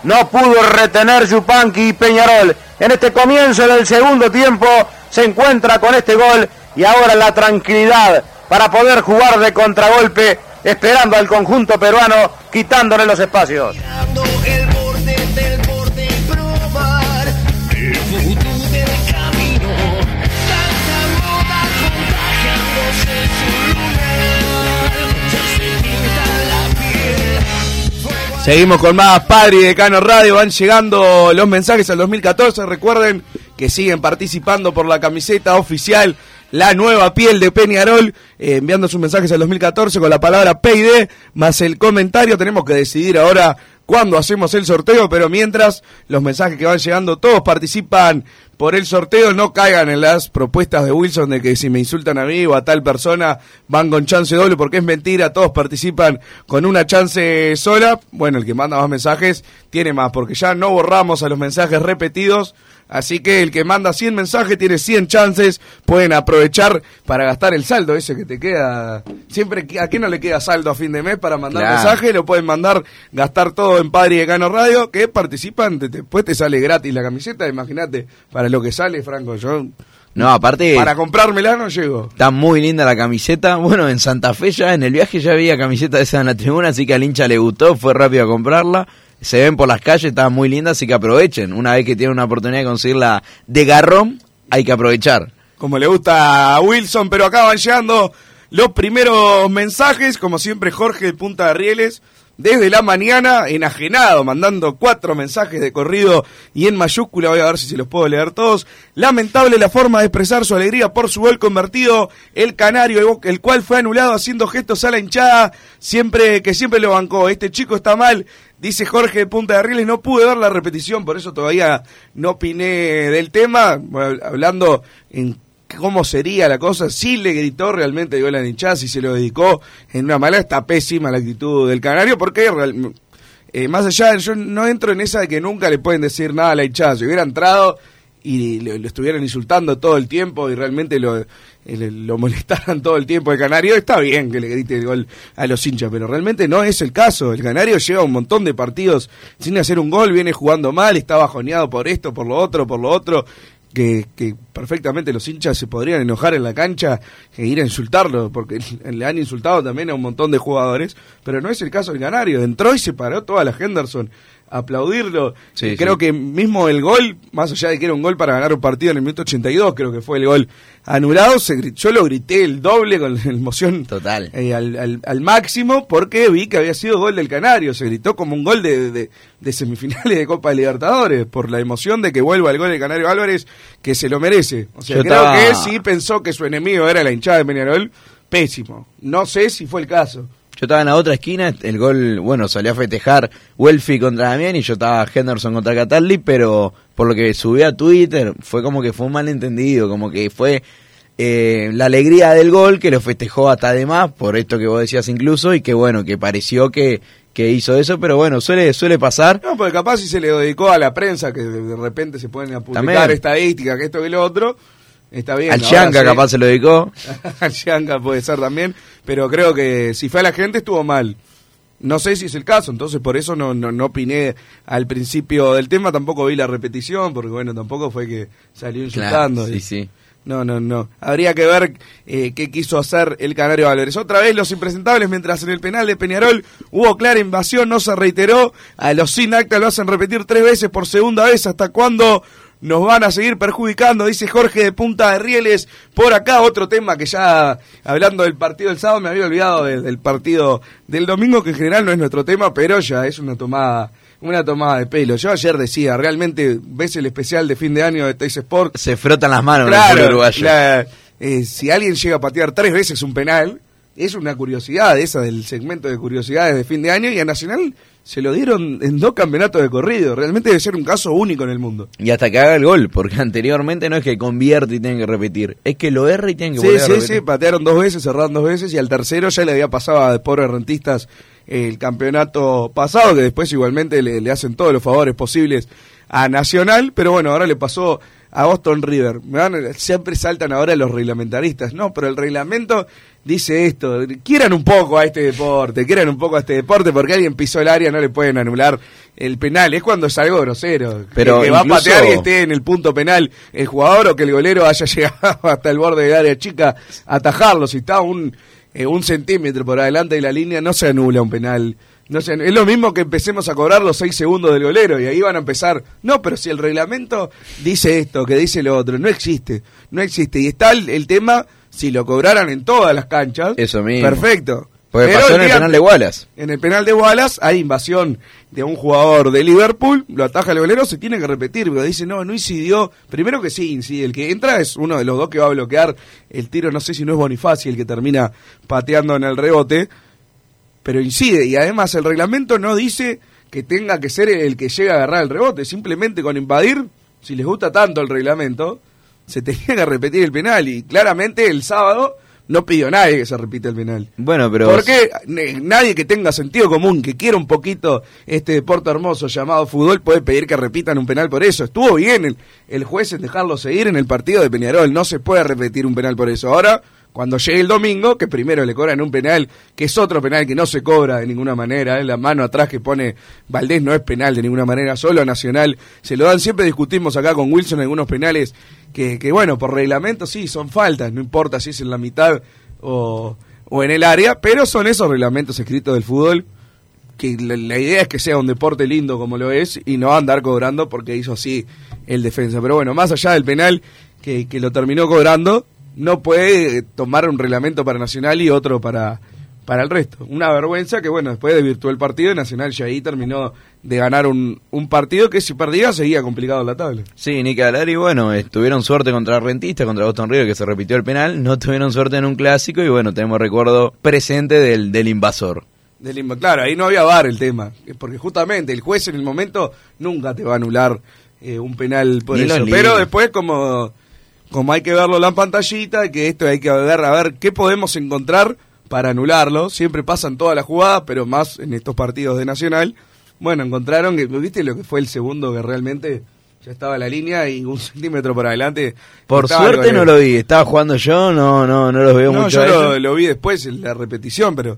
Speaker 11: No pudo retener Yupanqui y Peñarol. En este comienzo del segundo tiempo se encuentra con este gol y ahora la tranquilidad para poder jugar de contragolpe, esperando al conjunto peruano, quitándole los espacios.
Speaker 5: Seguimos con más Padre y Decano Radio. Van llegando los mensajes al 2014. Recuerden que siguen participando por la camiseta oficial La Nueva Piel de Peñarol. eh, enviando sus mensajes al 2014 con la palabra PID más el comentario. Tenemos que decidir ahora cuándo hacemos el sorteo. Pero mientras los mensajes que van llegando, todos participan por el sorteo. No caigan en las propuestas de Wilson de que si me insultan a mí o a tal persona van con chance doble porque es mentira. Todos participan con una chance sola. Bueno, el que manda más mensajes tiene más porque ya no borramos a los mensajes repetidos. Así que el que manda 100 mensajes tiene 100 chances. Pueden aprovechar para gastar el saldo ese que te queda. Siempre, ¿a qué no le queda saldo a fin de mes para mandar
Speaker 6: Claro.
Speaker 5: mensaje? Lo pueden mandar, gastar todo en Padre y Decano Radio. Que participan, después te sale gratis la camiseta. Imagínate, para lo que sale, Franco. Yo,
Speaker 6: No, aparte.
Speaker 5: para comprármela no llego.
Speaker 6: Está muy linda la camiseta. Bueno, en Santa Fe ya en el viaje ya había camiseta de esa en la tribuna, así que al hincha le gustó, fue rápido a comprarla. Se ven por las calles, está muy linda, así que aprovechen. Una vez que tienen una oportunidad de conseguirla de garrón, hay que aprovechar.
Speaker 5: como le gusta a Wilson, pero acá van llegando los primeros mensajes, como siempre Jorge de Punta de Rieles, desde la mañana, enajenado, mandando cuatro mensajes de corrido y en mayúscula, voy a ver si se los puedo leer todos. Lamentable la forma de expresar su alegría por su gol convertido, el canario, el cual fue anulado haciendo gestos a la hinchada, siempre que siempre lo bancó. Este chico está mal, Dice Jorge de Punta de Rieles, no pude ver la repetición, por eso todavía no opiné del tema. Hablando en cómo sería la cosa, sí le gritó realmente dio la hinchada, si se lo dedicó en una mala, está pésima la actitud del canario, porque eh, más allá, yo no entro en esa de que nunca le pueden decir nada a la hinchada, si hubiera entrado y lo, lo estuvieran insultando todo el tiempo y realmente lo, eh, lo *laughs* molestaran todo el tiempo el canario, está bien que le grite el gol a los hinchas, pero realmente no es el caso. El canario lleva un montón de partidos sin hacer un gol, viene jugando mal, está bajoneado por esto, por lo otro, por lo otro. Que, que perfectamente los hinchas se podrían enojar en la cancha e ir a insultarlo, porque *laughs* le han insultado también a un montón de jugadores, pero no es el caso del Canario. Entró y se paró toda la Henderson aplaudirlo.
Speaker 6: Sí,
Speaker 5: Y creo
Speaker 6: sí.
Speaker 5: que mismo el gol, más allá de que era un gol para ganar un partido en el minuto 82, creo que fue el gol anulado, se yo lo grité el doble con la emoción
Speaker 6: Total.
Speaker 5: eh, al, al- al máximo porque vi que había sido gol del Canario, se gritó como un gol de, de- de semifinales de Copa de Libertadores, por la emoción de que vuelva el gol del Canario Álvarez, que se lo merece. O sea,
Speaker 6: Yo
Speaker 5: creo que sí pensó que su enemigo era la hinchada de Peñarol, pésimo. No sé si fue el caso.
Speaker 6: Yo estaba en la otra esquina, el gol, bueno, salió a festejar Welfi contra Damián y yo estaba Henderson contra Cataldi, pero por lo que subí a Twitter fue como que fue un malentendido, como que fue eh, la alegría del gol que lo festejó hasta además, por esto que vos decías incluso, y que bueno, que pareció que, que hizo eso, pero bueno, suele, suele pasar.
Speaker 5: No, porque capaz si se le dedicó a la prensa, que de repente se a publicar
Speaker 6: También.
Speaker 5: estadísticas, que esto que lo otro, está bien.
Speaker 6: Al
Speaker 5: sí.
Speaker 6: capaz se lo dedicó. *laughs*
Speaker 5: Al Chanca puede ser también, pero creo que si fue a la gente estuvo mal. No sé si es el caso, entonces por eso no, no, no opiné al principio del tema, tampoco vi la repetición, porque bueno, tampoco fue que salió insultando.
Speaker 6: Claro, sí, sí.
Speaker 5: No, no, no. Habría que ver eh, qué quiso hacer el Canario Álvarez. Otra vez los impresentables, mientras en el penal de Peñarol hubo clara invasión, no se reiteró. A los sin acta lo hacen repetir tres veces por segunda vez. ¿Hasta cuándo nos van a seguir perjudicando? Dice Jorge de Punta de Rieles. Por acá otro tema que ya, hablando del partido del sábado, me había olvidado del, del partido del domingo, que en general no es nuestro tema, pero ya es una tomada una tomada de pelo. Yo ayer decía, realmente ves el especial de fin de año de Teis Sport.
Speaker 6: Se frotan las manos el
Speaker 5: Claro,
Speaker 6: fútbol uruguayo.
Speaker 5: la- eh, si alguien llega a patear tres veces un penal, es una curiosidad esa del segmento de curiosidades de fin de año y a Nacional se lo dieron en dos campeonatos de corrido. Realmente debe ser un caso único en el mundo.
Speaker 6: Y hasta que haga el gol, porque *laughs* anteriormente no es que convierte y tiene que repetir, es que lo erra y tiene que
Speaker 5: Sí,
Speaker 6: volver a
Speaker 5: sí,
Speaker 6: repetir.
Speaker 5: sí, patearon dos veces, cerraron dos veces y al tercero ya le había pasado a pobres rentistas el campeonato pasado, que después igualmente le, le hacen todos los favores posibles a Nacional, pero bueno, ahora le pasó a Boston River. Me van- siempre saltan ahora los reglamentaristas, no, pero el reglamento dice esto, quieran un poco a este deporte, quieran un poco a este deporte, porque alguien pisó el área, no le pueden anular el penal, es cuando es algo grosero,
Speaker 6: Pero
Speaker 5: que va a patear y esté en el punto penal el jugador o que el golero haya *laughs* llegado hasta el borde del área chica a atajarlo. Si está un, eh, un centímetro por adelante de la línea, no se anula un penal. No se, es lo mismo que empecemos a cobrar los seis segundos del golero y ahí van a empezar. No, pero si el reglamento dice esto, que dice lo otro, no existe, no existe. Y está el, el tema, si lo cobraran en todas las canchas,
Speaker 6: Eso mismo.
Speaker 5: perfecto.
Speaker 6: Porque
Speaker 5: Pero
Speaker 6: pasó en el penal de Wallace.
Speaker 5: En el penal de Wallace hay invasión de un jugador de Liverpool, lo ataja el golero, se tiene que repetir, pero dice, no, no incidió. Primero que sí, incide. El que entra es uno de los dos que va a bloquear el tiro, no sé si no es Bonifaci el que termina pateando en el rebote, pero incide. Y además el reglamento no dice que tenga que ser el que llegue a agarrar el rebote, simplemente con invadir, si les gusta tanto el reglamento, se tenía que repetir el penal. Y claramente el sábado no pidió nadie que se repita el penal.
Speaker 6: Bueno, pero...
Speaker 5: Porque nadie que tenga sentido común, que quiera un poquito este deporte hermoso llamado fútbol, puede pedir que repitan un penal por eso. Estuvo bien el, el juez en dejarlo seguir en el partido de Peñarol. No se puede repetir un penal por eso. Ahora, cuando llegue el domingo, que primero le cobran un penal, que es otro penal que no se cobra de ninguna manera, ¿eh? la mano atrás que pone Valdés no es penal de ninguna manera, solo a Nacional se lo dan. Siempre discutimos acá con Wilson algunos penales que, que bueno, por reglamento sí, son faltas, no importa si es en la mitad o, o en el área, pero son esos reglamentos escritos del fútbol que la, la idea es que sea un deporte lindo como lo es y no andar cobrando porque hizo así el defensa. Pero bueno, más allá del penal que, que lo terminó cobrando, no puede tomar un reglamento para Nacional y otro para, para el resto. Una vergüenza que bueno, después desvirtuó el partido y Nacional ya ahí terminó de ganar un, un partido que si perdía seguía complicado la tabla.
Speaker 6: Sí, Nick Alari, bueno, eh, tuvieron suerte contra Rentista, contra Boston River, que se repitió el penal. No tuvieron suerte en un clásico y bueno, tenemos recuerdo presente del, del invasor.
Speaker 5: Del inv- claro, ahí no había VAR el tema, porque justamente el juez en el momento nunca te va a anular eh, un penal por
Speaker 6: Ni
Speaker 5: eso. Pero después como, como hay que verlo en la pantallita, que esto hay que ver a ver qué podemos encontrar para anularlo. Siempre pasan todas las jugadas, pero más en estos partidos de Nacional. Bueno, encontraron que, ¿viste lo que fue el segundo que realmente ya estaba la línea y un *laughs* centímetro por adelante?
Speaker 6: Por suerte no lo vi, estaba jugando yo, no, no, no los veo
Speaker 5: No,
Speaker 6: mucho.
Speaker 5: yo
Speaker 6: a
Speaker 5: lo, vi después en la repetición, pero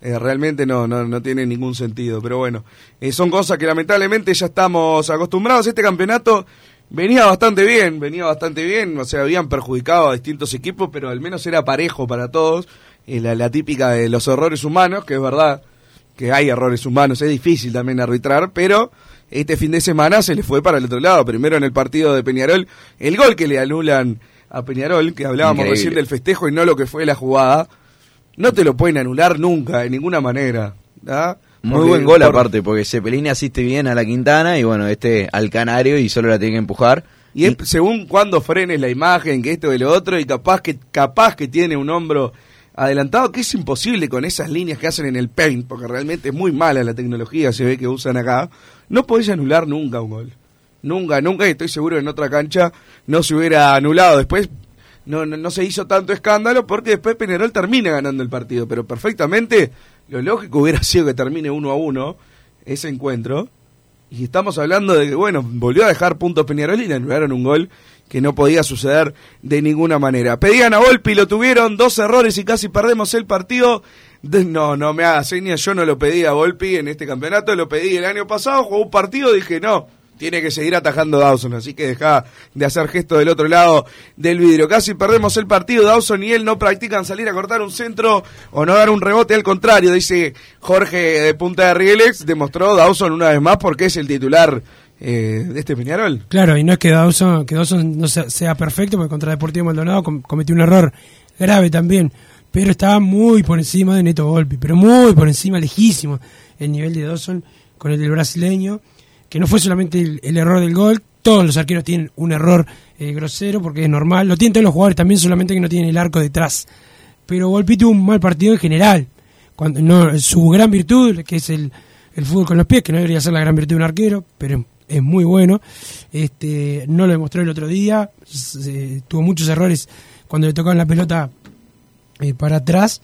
Speaker 5: eh, realmente no, no, no tiene ningún sentido. Pero bueno, eh, son cosas que lamentablemente ya estamos acostumbrados. Este campeonato venía bastante bien, venía bastante bien. O sea, habían perjudicado a distintos equipos, pero al menos era parejo para todos. Eh, la, la típica de los errores humanos, que es verdad que hay errores humanos, es difícil también arbitrar, pero este fin de semana se le fue para el otro lado. Primero en el partido de Peñarol, el gol que le anulan a Peñarol, que hablábamos
Speaker 6: Increíble.
Speaker 5: recién del festejo y no lo que fue la jugada, no te lo pueden anular nunca, de ninguna manera. ¿da?
Speaker 6: Muy
Speaker 5: Porque-
Speaker 6: buen gol
Speaker 5: por-
Speaker 6: aparte, porque Cepelini asiste bien a la Quintana y bueno, este al Canario y solo la tiene que empujar.
Speaker 5: Y es según cuando frenes la imagen, que esto y lo otro, y capaz que, capaz que tiene un hombro adelantado, que es imposible con esas líneas que hacen en el paint, porque realmente es muy mala la tecnología, se ve que usan acá, no podés anular nunca un gol. Nunca, nunca, y estoy seguro que en otra cancha no se hubiera anulado. Después no, no, no se hizo tanto escándalo porque después Peñarol termina ganando el partido, pero perfectamente lo lógico hubiera sido que termine uno a uno ese encuentro. Y estamos hablando de que, bueno, volvió a dejar puntos Peñarol y le anularon un gol que no podía suceder de ninguna manera. Pedían a Volpi, lo tuvieron, dos errores y casi perdemos el partido. No, no me haga señas, yo no lo pedí a Volpi en este campeonato, lo pedí el año pasado, jugó un partido, dije no, tiene que seguir atajando Dawson, así que deja de hacer gesto del otro lado del vidrio. Casi perdemos el partido, Dawson y él no practican salir a cortar un centro o no dar un rebote, al contrario, dice Jorge de Punta de Rielex, demostró Dawson una vez más porque es el titular eh, de este Peñarol.
Speaker 4: Claro, y no es que Dawson, que Dawson no sea, sea perfecto, porque contra Deportivo Maldonado com- cometió un error grave también, pero estaba muy por encima de Neto Volpi, pero muy por encima, lejísimo, el nivel de Dawson con el del brasileño, que no fue solamente el, error del gol, todos los arqueros tienen un error eh, grosero, porque es normal, lo tienen todos los jugadores también, solamente que no tienen el arco detrás, pero Volpi un mal partido en general, cuando no su gran virtud, que es el, el fútbol con los pies, que no debería ser la gran virtud de un arquero, pero es muy bueno. Este, no lo demostró el otro día, se- tuvo muchos errores cuando le tocaban la pelota eh, para atrás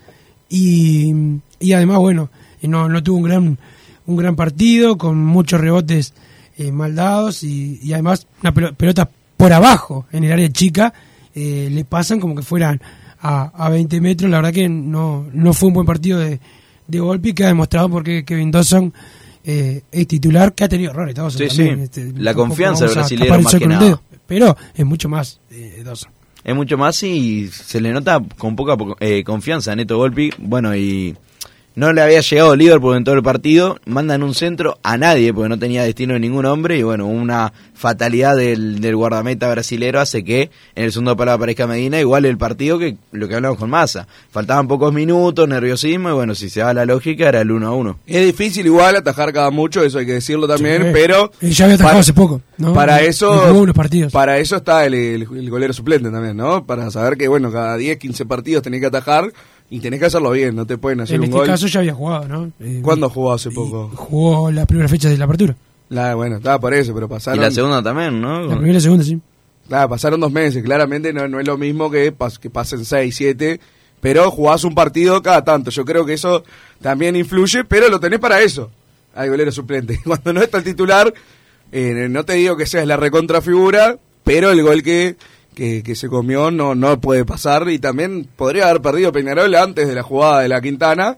Speaker 4: y, y además, bueno, no, no tuvo un gran, un gran partido con muchos rebotes eh, mal dados y, y además una pelo- pelota por abajo en el área chica eh, le pasan como que fueran a, a 20 metros. La verdad que no, no fue un buen partido de, de Volpi que ha demostrado porque Kevin Dawson eh, es titular, que ha tenido errores. Dawson
Speaker 6: Sí,
Speaker 4: también,
Speaker 6: sí.
Speaker 4: este,
Speaker 6: La confianza del
Speaker 4: el
Speaker 6: más que nada.
Speaker 4: dedo, pero es mucho más eh, Dawson.
Speaker 6: Es mucho más y se le nota con poca po- eh, confianza a Neto Golpi. Bueno, y no le había llegado Liverpool en todo el partido, mandan un centro a nadie porque no tenía destino de ningún hombre y bueno, una fatalidad del, del guardameta brasilero hace que en el segundo palo aparezca Medina, igual el partido que lo que hablamos con Massa. Faltaban pocos minutos, nerviosismo y bueno, si se va la lógica era el 1 a 1.
Speaker 5: Es difícil igual atajar cada mucho, eso hay que decirlo también,
Speaker 4: Sí.
Speaker 5: pero
Speaker 4: Y ya había atajado
Speaker 5: para-
Speaker 4: hace poco, ¿no?
Speaker 5: Para eso
Speaker 4: unos partidos.
Speaker 5: para eso está el, el- el golero suplente también, ¿no? Para saber que bueno, cada 10, 15 partidos tenés que atajar y tenés que hacerlo bien, no te pueden hacer
Speaker 4: En
Speaker 5: un
Speaker 4: este
Speaker 5: gol.
Speaker 4: caso ya había jugado, ¿no? Eh,
Speaker 5: ¿Cuándo jugó hace poco?
Speaker 4: Jugó la primera fecha de la apertura.
Speaker 5: La, bueno, estaba por eso, pero
Speaker 6: Y
Speaker 5: pasaron
Speaker 6: la segunda también, ¿no?
Speaker 4: La primera y la segunda, sí.
Speaker 5: Claro, pasaron dos meses, claramente no, no es lo mismo que, pas- que pasen seis, siete, pero jugás un partido cada tanto. Yo creo que eso también influye, pero lo tenés para eso, al golero suplente. *laughs* Cuando no está el titular, eh, no te digo que seas la recontrafigura, pero el gol que, que, que se comió no, no puede pasar y también podría haber perdido Peñarol antes de la jugada de la Quintana.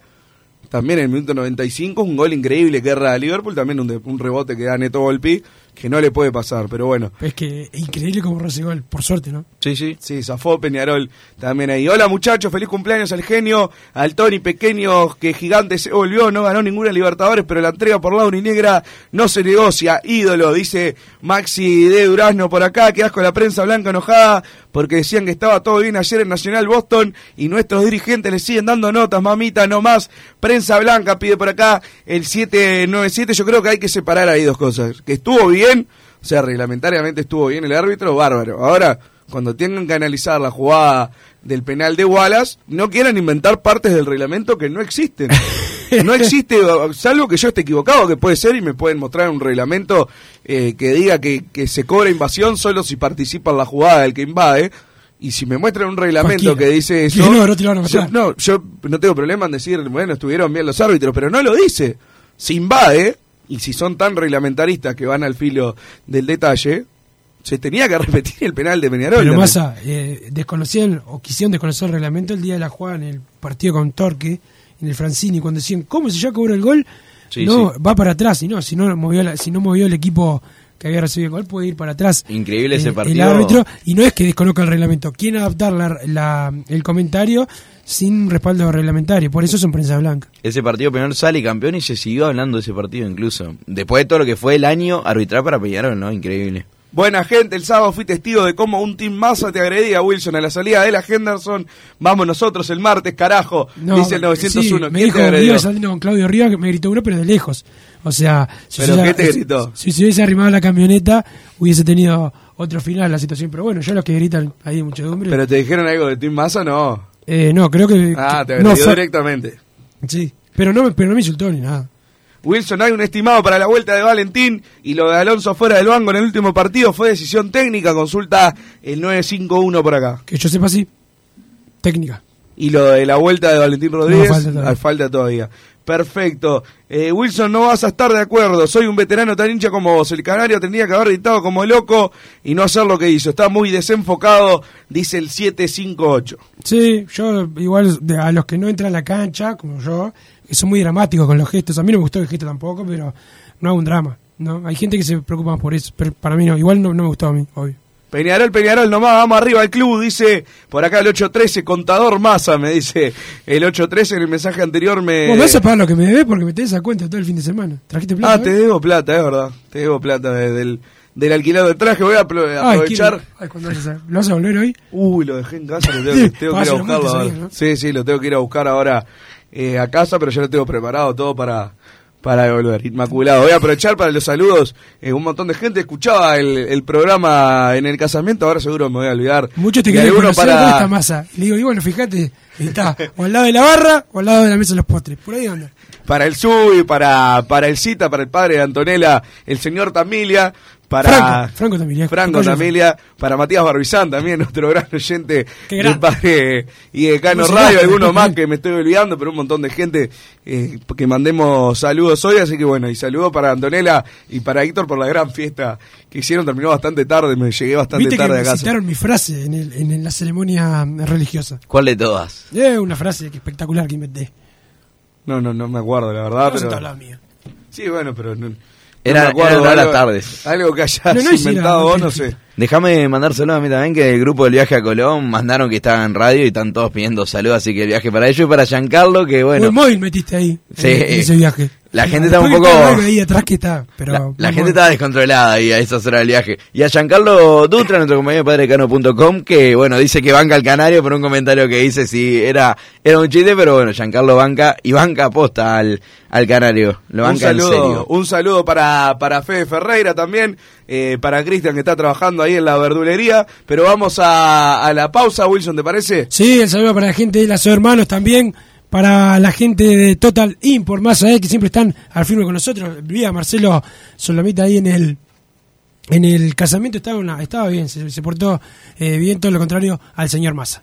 Speaker 5: También en el minuto 95, un gol increíble que erra Liverpool, también un, un rebote que da Neto Volpi, que no le puede pasar, pero bueno.
Speaker 4: Es que increíble como ese gol, por suerte, ¿no?
Speaker 6: Sí, sí.
Speaker 5: Sí, zafó Peñarol también ahí. Hola muchachos, feliz cumpleaños al genio, al Tony pequeño que gigante se volvió, no ganó ninguna Libertadores, pero la entrega por y Negra no se negocia. Ídolo, dice Maxi de Durazno por acá, que asco la prensa blanca enojada porque decían que estaba todo bien ayer en Nacional Boston y nuestros dirigentes le siguen dando notas, mamita, no más. Prensa blanca pide por acá el 797. Yo creo que hay que separar ahí dos cosas. Que estuvo bien, o sea, reglamentariamente estuvo bien el árbitro, bárbaro. Ahora, cuando tengan que analizar la jugada del penal de Wallace, no quieran inventar partes del reglamento que no existen. No existe, salvo que yo esté equivocado, que puede ser, y me pueden mostrar un reglamento eh, que diga que, que se cobra invasión solo si participa en la jugada del que invade. Y si me muestran un reglamento
Speaker 4: Cualquiera.
Speaker 5: que dice eso,
Speaker 4: no, no te lo van a
Speaker 5: yo, no, yo no tengo problema en decir, bueno, estuvieron bien los árbitros, pero no lo dice. Si invade, y si son tan reglamentaristas que van al filo del detalle, se tenía que *laughs* repetir el penal de Peñarol.
Speaker 4: Pero. Massa, eh, desconocían o quisieron desconocer el reglamento el día de la jugada en el partido con Torque, en el Francini, cuando decían, ¿cómo si ya cobró el gol?
Speaker 6: Sí,
Speaker 4: no,
Speaker 6: sí.
Speaker 4: va para atrás, y no, si no movió, la- si no movió el equipo que había recibido el gol, puede ir para atrás.
Speaker 6: Increíble ese
Speaker 4: Eh,
Speaker 6: partido.
Speaker 4: El árbitro, y no es que desconozca el reglamento, quieren adaptar la- la- el comentario sin respaldo reglamentario, por eso son prensa blanca.
Speaker 6: Ese partido Peñarol sale campeón y se siguió hablando de ese partido incluso. Después de todo lo que fue el año arbitrar para Peñarol, ¿no? Increíble.
Speaker 5: Buena gente, el sábado fui testigo de cómo un team masa te agredía, Wilson, a la salida de la Henderson. Vamos nosotros el martes, carajo,
Speaker 4: No,
Speaker 5: dice el 901.
Speaker 4: sí, me
Speaker 5: ¿Quién
Speaker 4: dijo,
Speaker 5: te
Speaker 4: iba saliendo con Claudio Rivas, que me gritó uno, pero de lejos. O sea, si
Speaker 5: ¿Pero
Speaker 4: se
Speaker 5: qué te gritó?
Speaker 4: Si, si hubiese arrimado la camioneta, hubiese tenido otro final la situación. Pero bueno, yo los que gritan ahí de muchedumbre.
Speaker 5: ¿Pero te dijeron algo de team masa? No.
Speaker 4: eh, no, creo que.
Speaker 5: Ah, te agredió
Speaker 4: no
Speaker 5: directamente.
Speaker 4: Sí, pero no, me- pero no me insultó ni nada.
Speaker 5: Wilson, hay un estimado para la vuelta de Valentín y lo de Alonso fuera del banco en el último partido fue decisión técnica. Consulta el 951 por acá.
Speaker 4: Que yo sepa así. Técnica.
Speaker 5: Y lo de la vuelta de Valentín Rodríguez,
Speaker 4: No, falta todavía.
Speaker 5: falta todavía. Perfecto. Eh, Wilson, no vas a estar de acuerdo. Soy un veterano tan hincha como vos. El canario tendría que haber gritado como loco y no hacer lo que hizo. Está muy desenfocado, dice el 758.
Speaker 4: Sí, yo igual de- a los que no entran a la cancha, como yo, son muy dramáticos con los gestos. A mí no me gustó el gesto tampoco, pero no hago un drama. ¿no? Hay gente que se preocupa más por eso, pero para mí no. Igual no, no me gustó a mí, obvio.
Speaker 5: Peñarol, Peñarol, nomás vamos arriba al club, dice por acá el 813, contador masa, me dice el 813 en el mensaje anterior me...
Speaker 4: Vos vas a pagar lo que me debes porque me tenés a cuenta todo el fin de semana. ¿Trajiste plata?
Speaker 5: Ah, te
Speaker 4: hoy?
Speaker 5: debo plata, es verdad, te debo plata de- del, del alquilado de traje, voy a
Speaker 4: Ay,
Speaker 5: aprovechar...
Speaker 4: ay, a- ¿Lo vas a volver hoy?
Speaker 5: Uy, lo dejé en casa, lo tengo, tengo que ir a buscarlo ahora. Sí, sí, lo tengo que ir a buscar ahora eh, a casa, pero ya lo tengo preparado todo para, para devolver. Inmaculado. Voy a aprovechar para los saludos. Eh, un montón de gente escuchaba el, el programa en el casamiento, ahora seguro me voy a olvidar.
Speaker 4: Muchos te quieren conocer
Speaker 5: para-
Speaker 4: con esta masa. Le digo, y bueno, fíjate, está o al lado de la barra o al lado de la mesa de los postres. Por ahí anda.
Speaker 5: para el Subi, para, para el Cita, para el padre de Antonella, el señor Tamilia, para
Speaker 4: Franco, Franco también.
Speaker 5: Franco Tamilia, para Matías Barbizán también, *laughs* nuestro gran oyente
Speaker 4: Qué
Speaker 5: del
Speaker 4: grande.
Speaker 5: padre y de Cano Radio, algunos
Speaker 4: no
Speaker 5: más *laughs* que me estoy olvidando, pero un montón de gente eh, que mandemos saludos hoy, así que bueno, y saludos para Antonella y para Héctor por la gran fiesta que hicieron, terminó bastante tarde, me llegué bastante
Speaker 4: Viste que
Speaker 5: tarde a
Speaker 4: me
Speaker 5: casa.
Speaker 4: citaron mi frase en, el- en la ceremonia religiosa.
Speaker 6: ¿Cuál de todas?
Speaker 4: Es una frase que espectacular que inventé.
Speaker 5: No, no, no me acuerdo, la verdad,
Speaker 4: No
Speaker 5: pero...
Speaker 4: mía.
Speaker 5: Sí, bueno, pero no-
Speaker 6: Era,
Speaker 5: me acuerdo,
Speaker 6: horas
Speaker 5: algo-
Speaker 6: tardes.
Speaker 5: Algo que hayas
Speaker 4: No, no,
Speaker 5: inventado
Speaker 4: era-
Speaker 5: vos, no sé. *laughs*
Speaker 6: Déjame mandárselo a mí también, que el grupo del viaje a Colón mandaron que estaba en radio y están todos pidiendo saludos, así que el viaje para ellos y para Giancarlo, que bueno,
Speaker 4: Un móvil metiste ahí.
Speaker 6: Sí.
Speaker 4: En, en ese viaje.
Speaker 6: La gente está un poco...
Speaker 4: ahí atrás que está. Pero
Speaker 6: La, gente estaba descontrolada ahí a esas horas del viaje. Y a Giancarlo Dutra, nuestro compañero de padrecano.com, que bueno, dice que banca al canario por un comentario que dice si era, era un chiste, pero bueno, Giancarlo banca y banca aposta al, al canario. Lo
Speaker 5: un
Speaker 6: banca en
Speaker 5: saludo,
Speaker 6: serio.
Speaker 5: un saludo para, para Fede Ferreira también, eh, para Cristian que está trabajando ahí en la verdulería. Pero vamos a, a la pausa, Wilson, ¿te parece?
Speaker 4: Sí, el saludo para la gente de las hermanos también. Para la gente de Total Import, más allá que siempre están al firme con nosotros. Vi a Marcelo Solamita ahí en el en el casamiento, estaba, una- estaba bien, se, se portó eh, bien, todo lo contrario al señor Massa.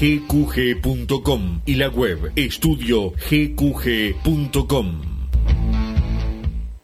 Speaker 9: gqg.com y la web estudio gqg.com.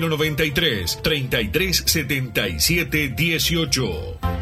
Speaker 9: 093 3377 18.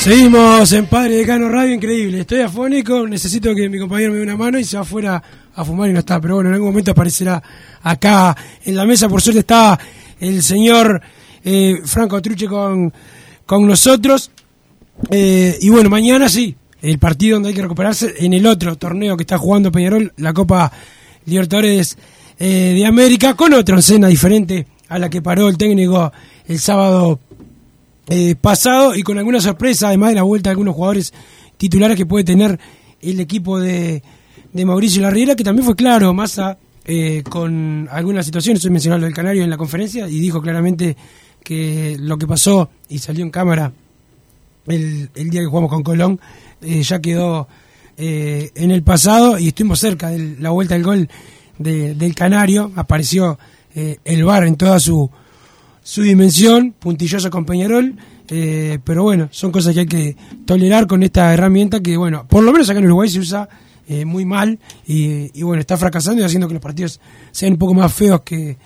Speaker 4: Seguimos en Padre Decano Radio, increíble. Estoy afónico, necesito que mi compañero me dé una mano y se va afuera a fumar y no está. Pero bueno, en algún momento aparecerá acá en la mesa. Por suerte está el señor eh, Franco Truche con, con nosotros. Eh, y bueno, mañana sí, el partido donde hay que recuperarse en el otro torneo que está jugando Peñarol, la Copa Libertadores eh, de América, con otra escena diferente a la que paró el técnico el sábado eh, pasado y con alguna sorpresa, además de la vuelta de algunos jugadores titulares que puede tener el equipo de, de Mauricio Larriera, que también fue claro, Massa, eh, con algunas situaciones, estoy mencionando el Canario en la conferencia, y dijo claramente que lo que pasó y salió en cámara el, el día que jugamos con Colón eh, ya quedó eh, en el pasado y estuvimos cerca de la vuelta del gol de- del Canario, apareció eh, el VAR en toda su su dimensión, puntilloso con Peñarol, eh, pero bueno, son cosas que hay que tolerar con esta herramienta que, bueno, por lo menos acá en Uruguay se usa eh, muy mal y, bueno, está fracasando y haciendo que los partidos sean un poco más feos que,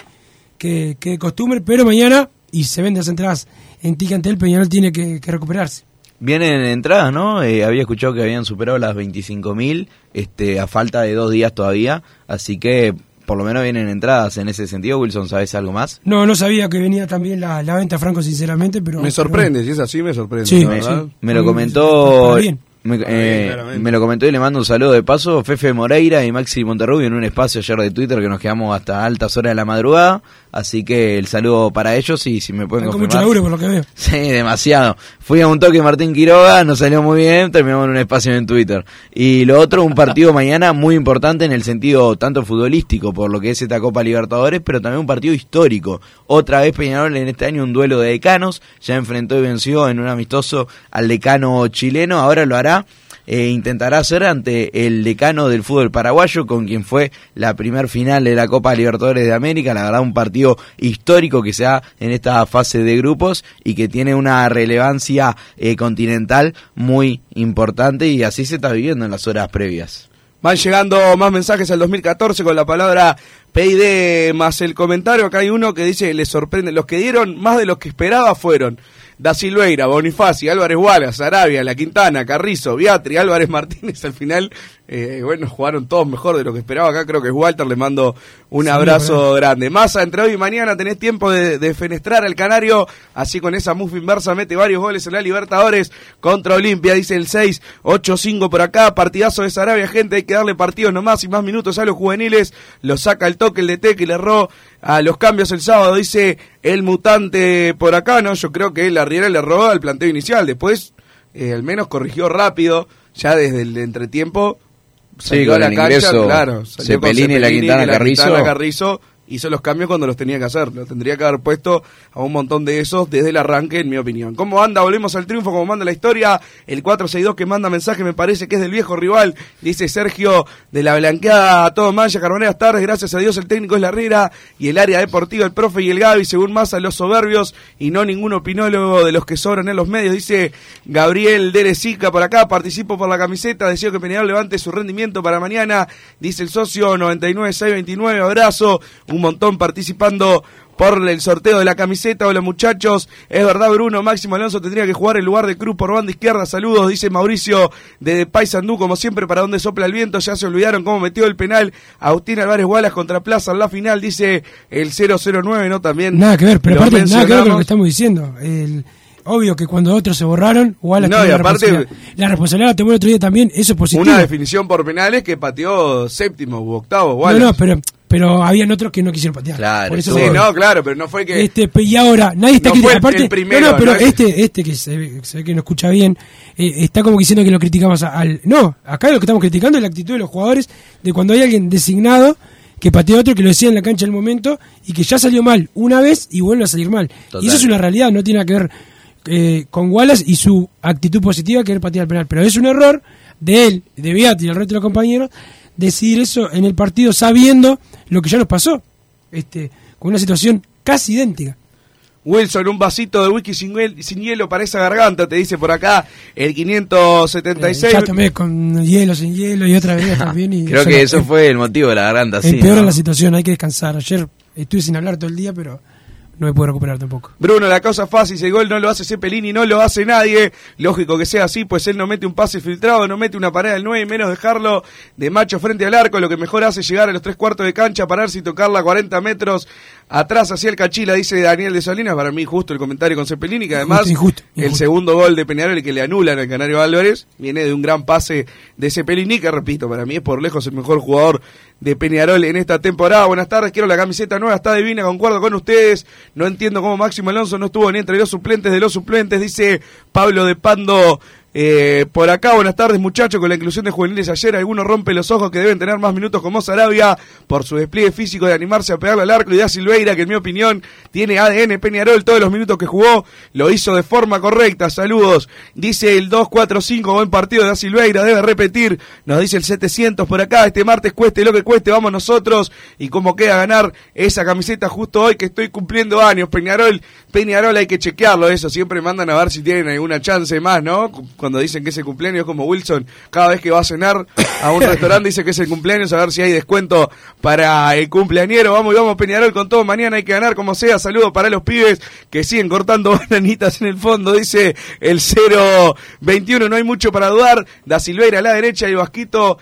Speaker 4: que, de costumbre, pero mañana, y se venden las entradas en Ticantel, Peñarol tiene que, que recuperarse.
Speaker 6: Vienen entradas, ¿no? Eh, había escuchado que habían superado las 25.000 este, a falta de dos días todavía, así que por lo menos vienen entradas en ese sentido. Wilson, ¿sabes algo más?
Speaker 4: No, no sabía que venía también la, la venta, Franco, sinceramente, pero...
Speaker 5: Me sorprende, si es así, me sorprende.
Speaker 4: Sí, me-
Speaker 5: verdad.
Speaker 6: Me lo comentó.
Speaker 4: bien.
Speaker 6: Me, eh,
Speaker 5: bien,
Speaker 6: me lo comentó y le mando un saludo de paso. Fefe Moreira y Maxi Monterrubio en un espacio ayer de Twitter que nos quedamos hasta altas horas de la madrugada. Así que el saludo para ellos y si me pueden
Speaker 4: mucho
Speaker 6: confirmar.
Speaker 4: laburo, por lo que veo. *laughs*
Speaker 6: Sí, demasiado. Fui a un toque Martín Quiroga, nos salió muy bien, terminamos en un espacio en Twitter. Y lo otro, un partido *laughs* mañana muy importante en el sentido tanto futbolístico, por lo que es esta Copa Libertadores, pero también un partido histórico. Otra vez Peñarol en este año un duelo de decanos, ya enfrentó y venció en un amistoso al decano chileno, ahora lo hará. Eh, intentará hacer ante el decano del fútbol paraguayo, con quien fue la primer final de la Copa Libertadores de América. La verdad, un partido histórico que se da en esta fase de grupos y que tiene una relevancia eh, continental muy importante y así se está viviendo en las horas previas.
Speaker 5: Van llegando más mensajes al 2014 con la palabra PID más el comentario. Acá hay uno que dice, le sorprende, los que dieron más de los que esperaba fueron Da Silveira, Bonifaci, Álvarez Wallace, Arabia, La Quintana, Carrizo, Beatri, Álvarez *laughs* Martínez. Al final, eh, bueno, jugaron todos mejor de lo que esperaba. Acá creo que es Walter, le mando un
Speaker 4: Sí,
Speaker 5: abrazo
Speaker 4: bueno.
Speaker 5: grande. Massa, entre hoy y mañana tenés tiempo de, de fenestrar al Canario. Así con esa mufa inversa mete varios goles en la Libertadores contra Olimpia, dice el 6, 8-5 por acá. Partidazo de Sarabia, gente, hay que darle partidos nomás y más minutos a los juveniles. Lo saca el toque el DT que le erró a los cambios el sábado, dice el mutante por acá. No, yo creo que la Riera le erró al planteo inicial. Después, eh, al menos corrigió rápido, ya desde el entretiempo.
Speaker 6: Sí,
Speaker 5: salió
Speaker 6: con
Speaker 5: a la
Speaker 6: el
Speaker 5: cancha,
Speaker 6: ingreso
Speaker 5: claro, salió con
Speaker 6: Cepelini, La Quintana, Carrizo.
Speaker 5: Quintana, Carrizo, hizo los cambios cuando los tenía que hacer. Lo tendría que haber puesto a un montón de esos desde el arranque, en mi opinión. ¿Cómo anda? Volvemos al triunfo, como manda la historia. El 462 que manda mensaje me parece que es del viejo rival, dice Sergio de la blanqueada a todo Maya, Carboneras tardes, gracias a Dios el técnico es la Herrera y el área deportiva, el profe y el Gaby, según más a los soberbios y no ningún opinólogo de los que sobran en los medios, dice Gabriel Deresica por acá, participo por la camiseta, deseo que Peñarol levante su rendimiento para mañana, dice el socio 99629, abrazo, un montón participando por el sorteo de la camiseta. Hola muchachos, es verdad Bruno, Máximo Alonso tendría que jugar en lugar de Cruz por banda izquierda. Saludos, dice Mauricio de Paysandú, como siempre, para donde sopla el viento. Ya se olvidaron cómo metió el penal Agustín Álvarez Wallace contra Plaza en la final, dice el 009, ¿no? También.
Speaker 4: Nada que ver, pero aparte, nada que ver con lo que estamos diciendo. El, obvio que cuando otros se borraron, Wallace
Speaker 5: No, y
Speaker 4: la
Speaker 5: aparte-
Speaker 4: responsabilidad. La responsabilidad la tomó el otro día también, eso es positivo.
Speaker 5: Una definición por penales que pateó séptimo u octavo,
Speaker 4: no,
Speaker 5: Wallace.
Speaker 4: no, pero, pero habían otros que no quisieron patear.
Speaker 5: Claro,
Speaker 4: Por eso
Speaker 5: sí, no, claro, pero no fue que.
Speaker 4: Este, pe- y ahora, nadie está
Speaker 5: No fue
Speaker 4: criticando.
Speaker 5: el-
Speaker 4: Aparte,
Speaker 5: el primero,
Speaker 4: no, no, pero
Speaker 5: ¿no?
Speaker 4: este, este que se ve, se ve que no escucha bien, eh, está como diciendo que lo criticamos a- al. No, acá lo que estamos criticando es la actitud de los jugadores de cuando hay alguien designado que patea a otro que lo decía en la cancha en el momento y que ya salió mal una vez y vuelve a salir mal.
Speaker 6: Total.
Speaker 4: Y eso es una realidad, no tiene nada que ver eh, con Wallace y su actitud positiva que querer patear el penal. Pero es un error de él, de Beati y del resto de los compañeros decidir eso en el partido sabiendo lo que ya nos pasó. Este, con una situación casi idéntica.
Speaker 5: Wilson, un vasito de whisky sin, sin hielo para esa garganta, te dice por acá el 576.
Speaker 4: Ya tomé con hielo, sin hielo y otra vez *laughs* también. Y
Speaker 6: Creo que eso fue el motivo de la garganta, sí.
Speaker 4: Empeora
Speaker 6: ¿no?
Speaker 4: la situación, hay que descansar. Ayer estuve sin hablar todo el día, pero no me puedo recuperar tampoco.
Speaker 5: Bruno, la cosa fácil, el gol no lo hace Cepelini, no lo hace nadie. Lógico que sea así, pues él no mete un pase filtrado, no mete una pared al 9 y menos dejarlo de macho frente al arco. Lo que mejor hace es llegar a los tres cuartos de cancha, pararse y tocarla a 40 metros atrás hacia el Cachila, dice Daniel de Salinas. Para mí, justo el comentario con Cepelini, que además
Speaker 4: Injusto, injusto,
Speaker 5: el segundo gol de Peñarol que le anulan al Canario Álvarez viene de un gran pase de Cepelini, que repito, para mí es por lejos el mejor jugador de Peñarol en esta temporada. Buenas tardes, quiero la camiseta nueva, está divina, concuerdo con ustedes. No entiendo cómo Máximo Alonso no estuvo ni entre los suplentes de los suplentes, dice Pablo de Pando. Eh, por acá, buenas tardes muchachos, con la inclusión de juveniles. Ayer, algunos rompe los ojos que deben tener más minutos como Sarabia por su despliegue físico de animarse a pegarle al arco y da Silveira, que en mi opinión tiene ADN Peñarol, todos los minutos que jugó lo hizo de forma correcta, saludos, dice el 245, buen partido de Da Silveira, debe repetir, nos dice el 700 por acá, este martes cueste lo que cueste, vamos nosotros, y como queda ganar esa camiseta justo hoy que estoy cumpliendo años, Peñarol, Peñarol hay que chequearlo eso, siempre mandan a ver si tienen alguna chance más, ¿no? Cuando dicen que es el cumpleaños, como Wilson, cada vez que va a cenar a un restaurante dice que es el cumpleaños, a ver si hay descuento para el cumpleañero, vamos y vamos Peñarol con todo, mañana hay que ganar como sea, saludos para los pibes que siguen cortando *laughs* bananitas en el fondo, dice el 021, no hay mucho para dudar, Da Silveira a la derecha y Vasquito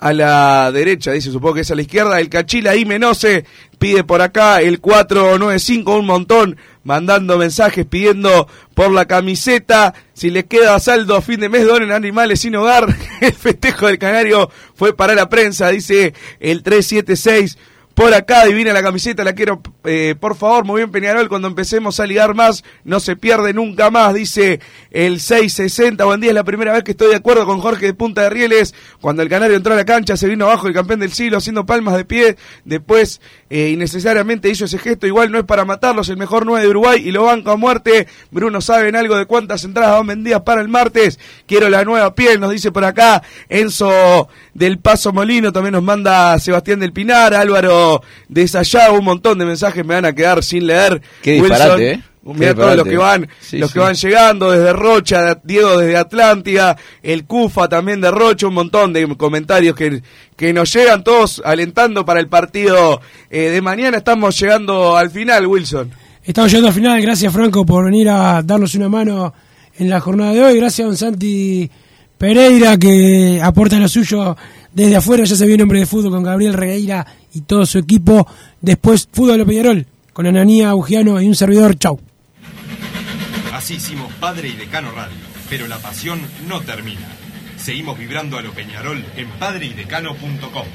Speaker 5: a la derecha, dice, supongo que es a la izquierda, el Cachila y Menose pide por acá el 495, un montón, mandando mensajes pidiendo por la camiseta, si les queda saldo a fin de mes, donen animales sin hogar, *laughs* el festejo del Canario fue para la prensa, dice el 376. Por acá, divina la camiseta, la quiero, eh, por favor, muy bien Peñarol, cuando empecemos a ligar más, no se pierde nunca más, dice el 660, buen día, es la primera vez que estoy de acuerdo con Jorge de Punta de Rieles, cuando el Canario entró a la cancha, se vino abajo el campeón del siglo haciendo palmas de pie, después eh, innecesariamente hizo ese gesto, igual no es para matarlos, el mejor 9 de Uruguay y lo banco a muerte, Bruno, ¿saben algo de cuántas entradas van vendidas para el martes? Quiero la nueva piel, nos dice por acá Enzo del Paso Molino, también nos manda Sebastián del Pinar, Álvaro de Sayago, un montón de mensajes me van a quedar sin leer.
Speaker 6: Qué disparate, ¿eh?
Speaker 5: Mira
Speaker 6: Qué
Speaker 5: todos los que van,
Speaker 6: Sí,
Speaker 5: los
Speaker 6: sí.
Speaker 5: que van llegando desde Rocha, Diego desde Atlántida, el Cufa también de Rocha, un montón de comentarios que, que nos llegan todos alentando para el partido eh, de mañana. Estamos llegando al final, Wilson.
Speaker 4: Estamos llegando al final. Gracias, Franco, por venir a darnos una mano en la jornada de hoy. Gracias a don Santi Pereira, que aporta lo suyo desde afuera. Ya se viene hombre de fútbol con Gabriel Regueira y todo su equipo. Después, Fútbol de Peñarol, con Ananía Bugiano y un servidor. Chau.
Speaker 12: Así hicimos Padre y Decano Radio, pero la pasión no termina. Seguimos vibrando a lo Peñarol en padreidecano.com.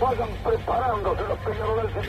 Speaker 13: Vayan preparándose los peñaroles.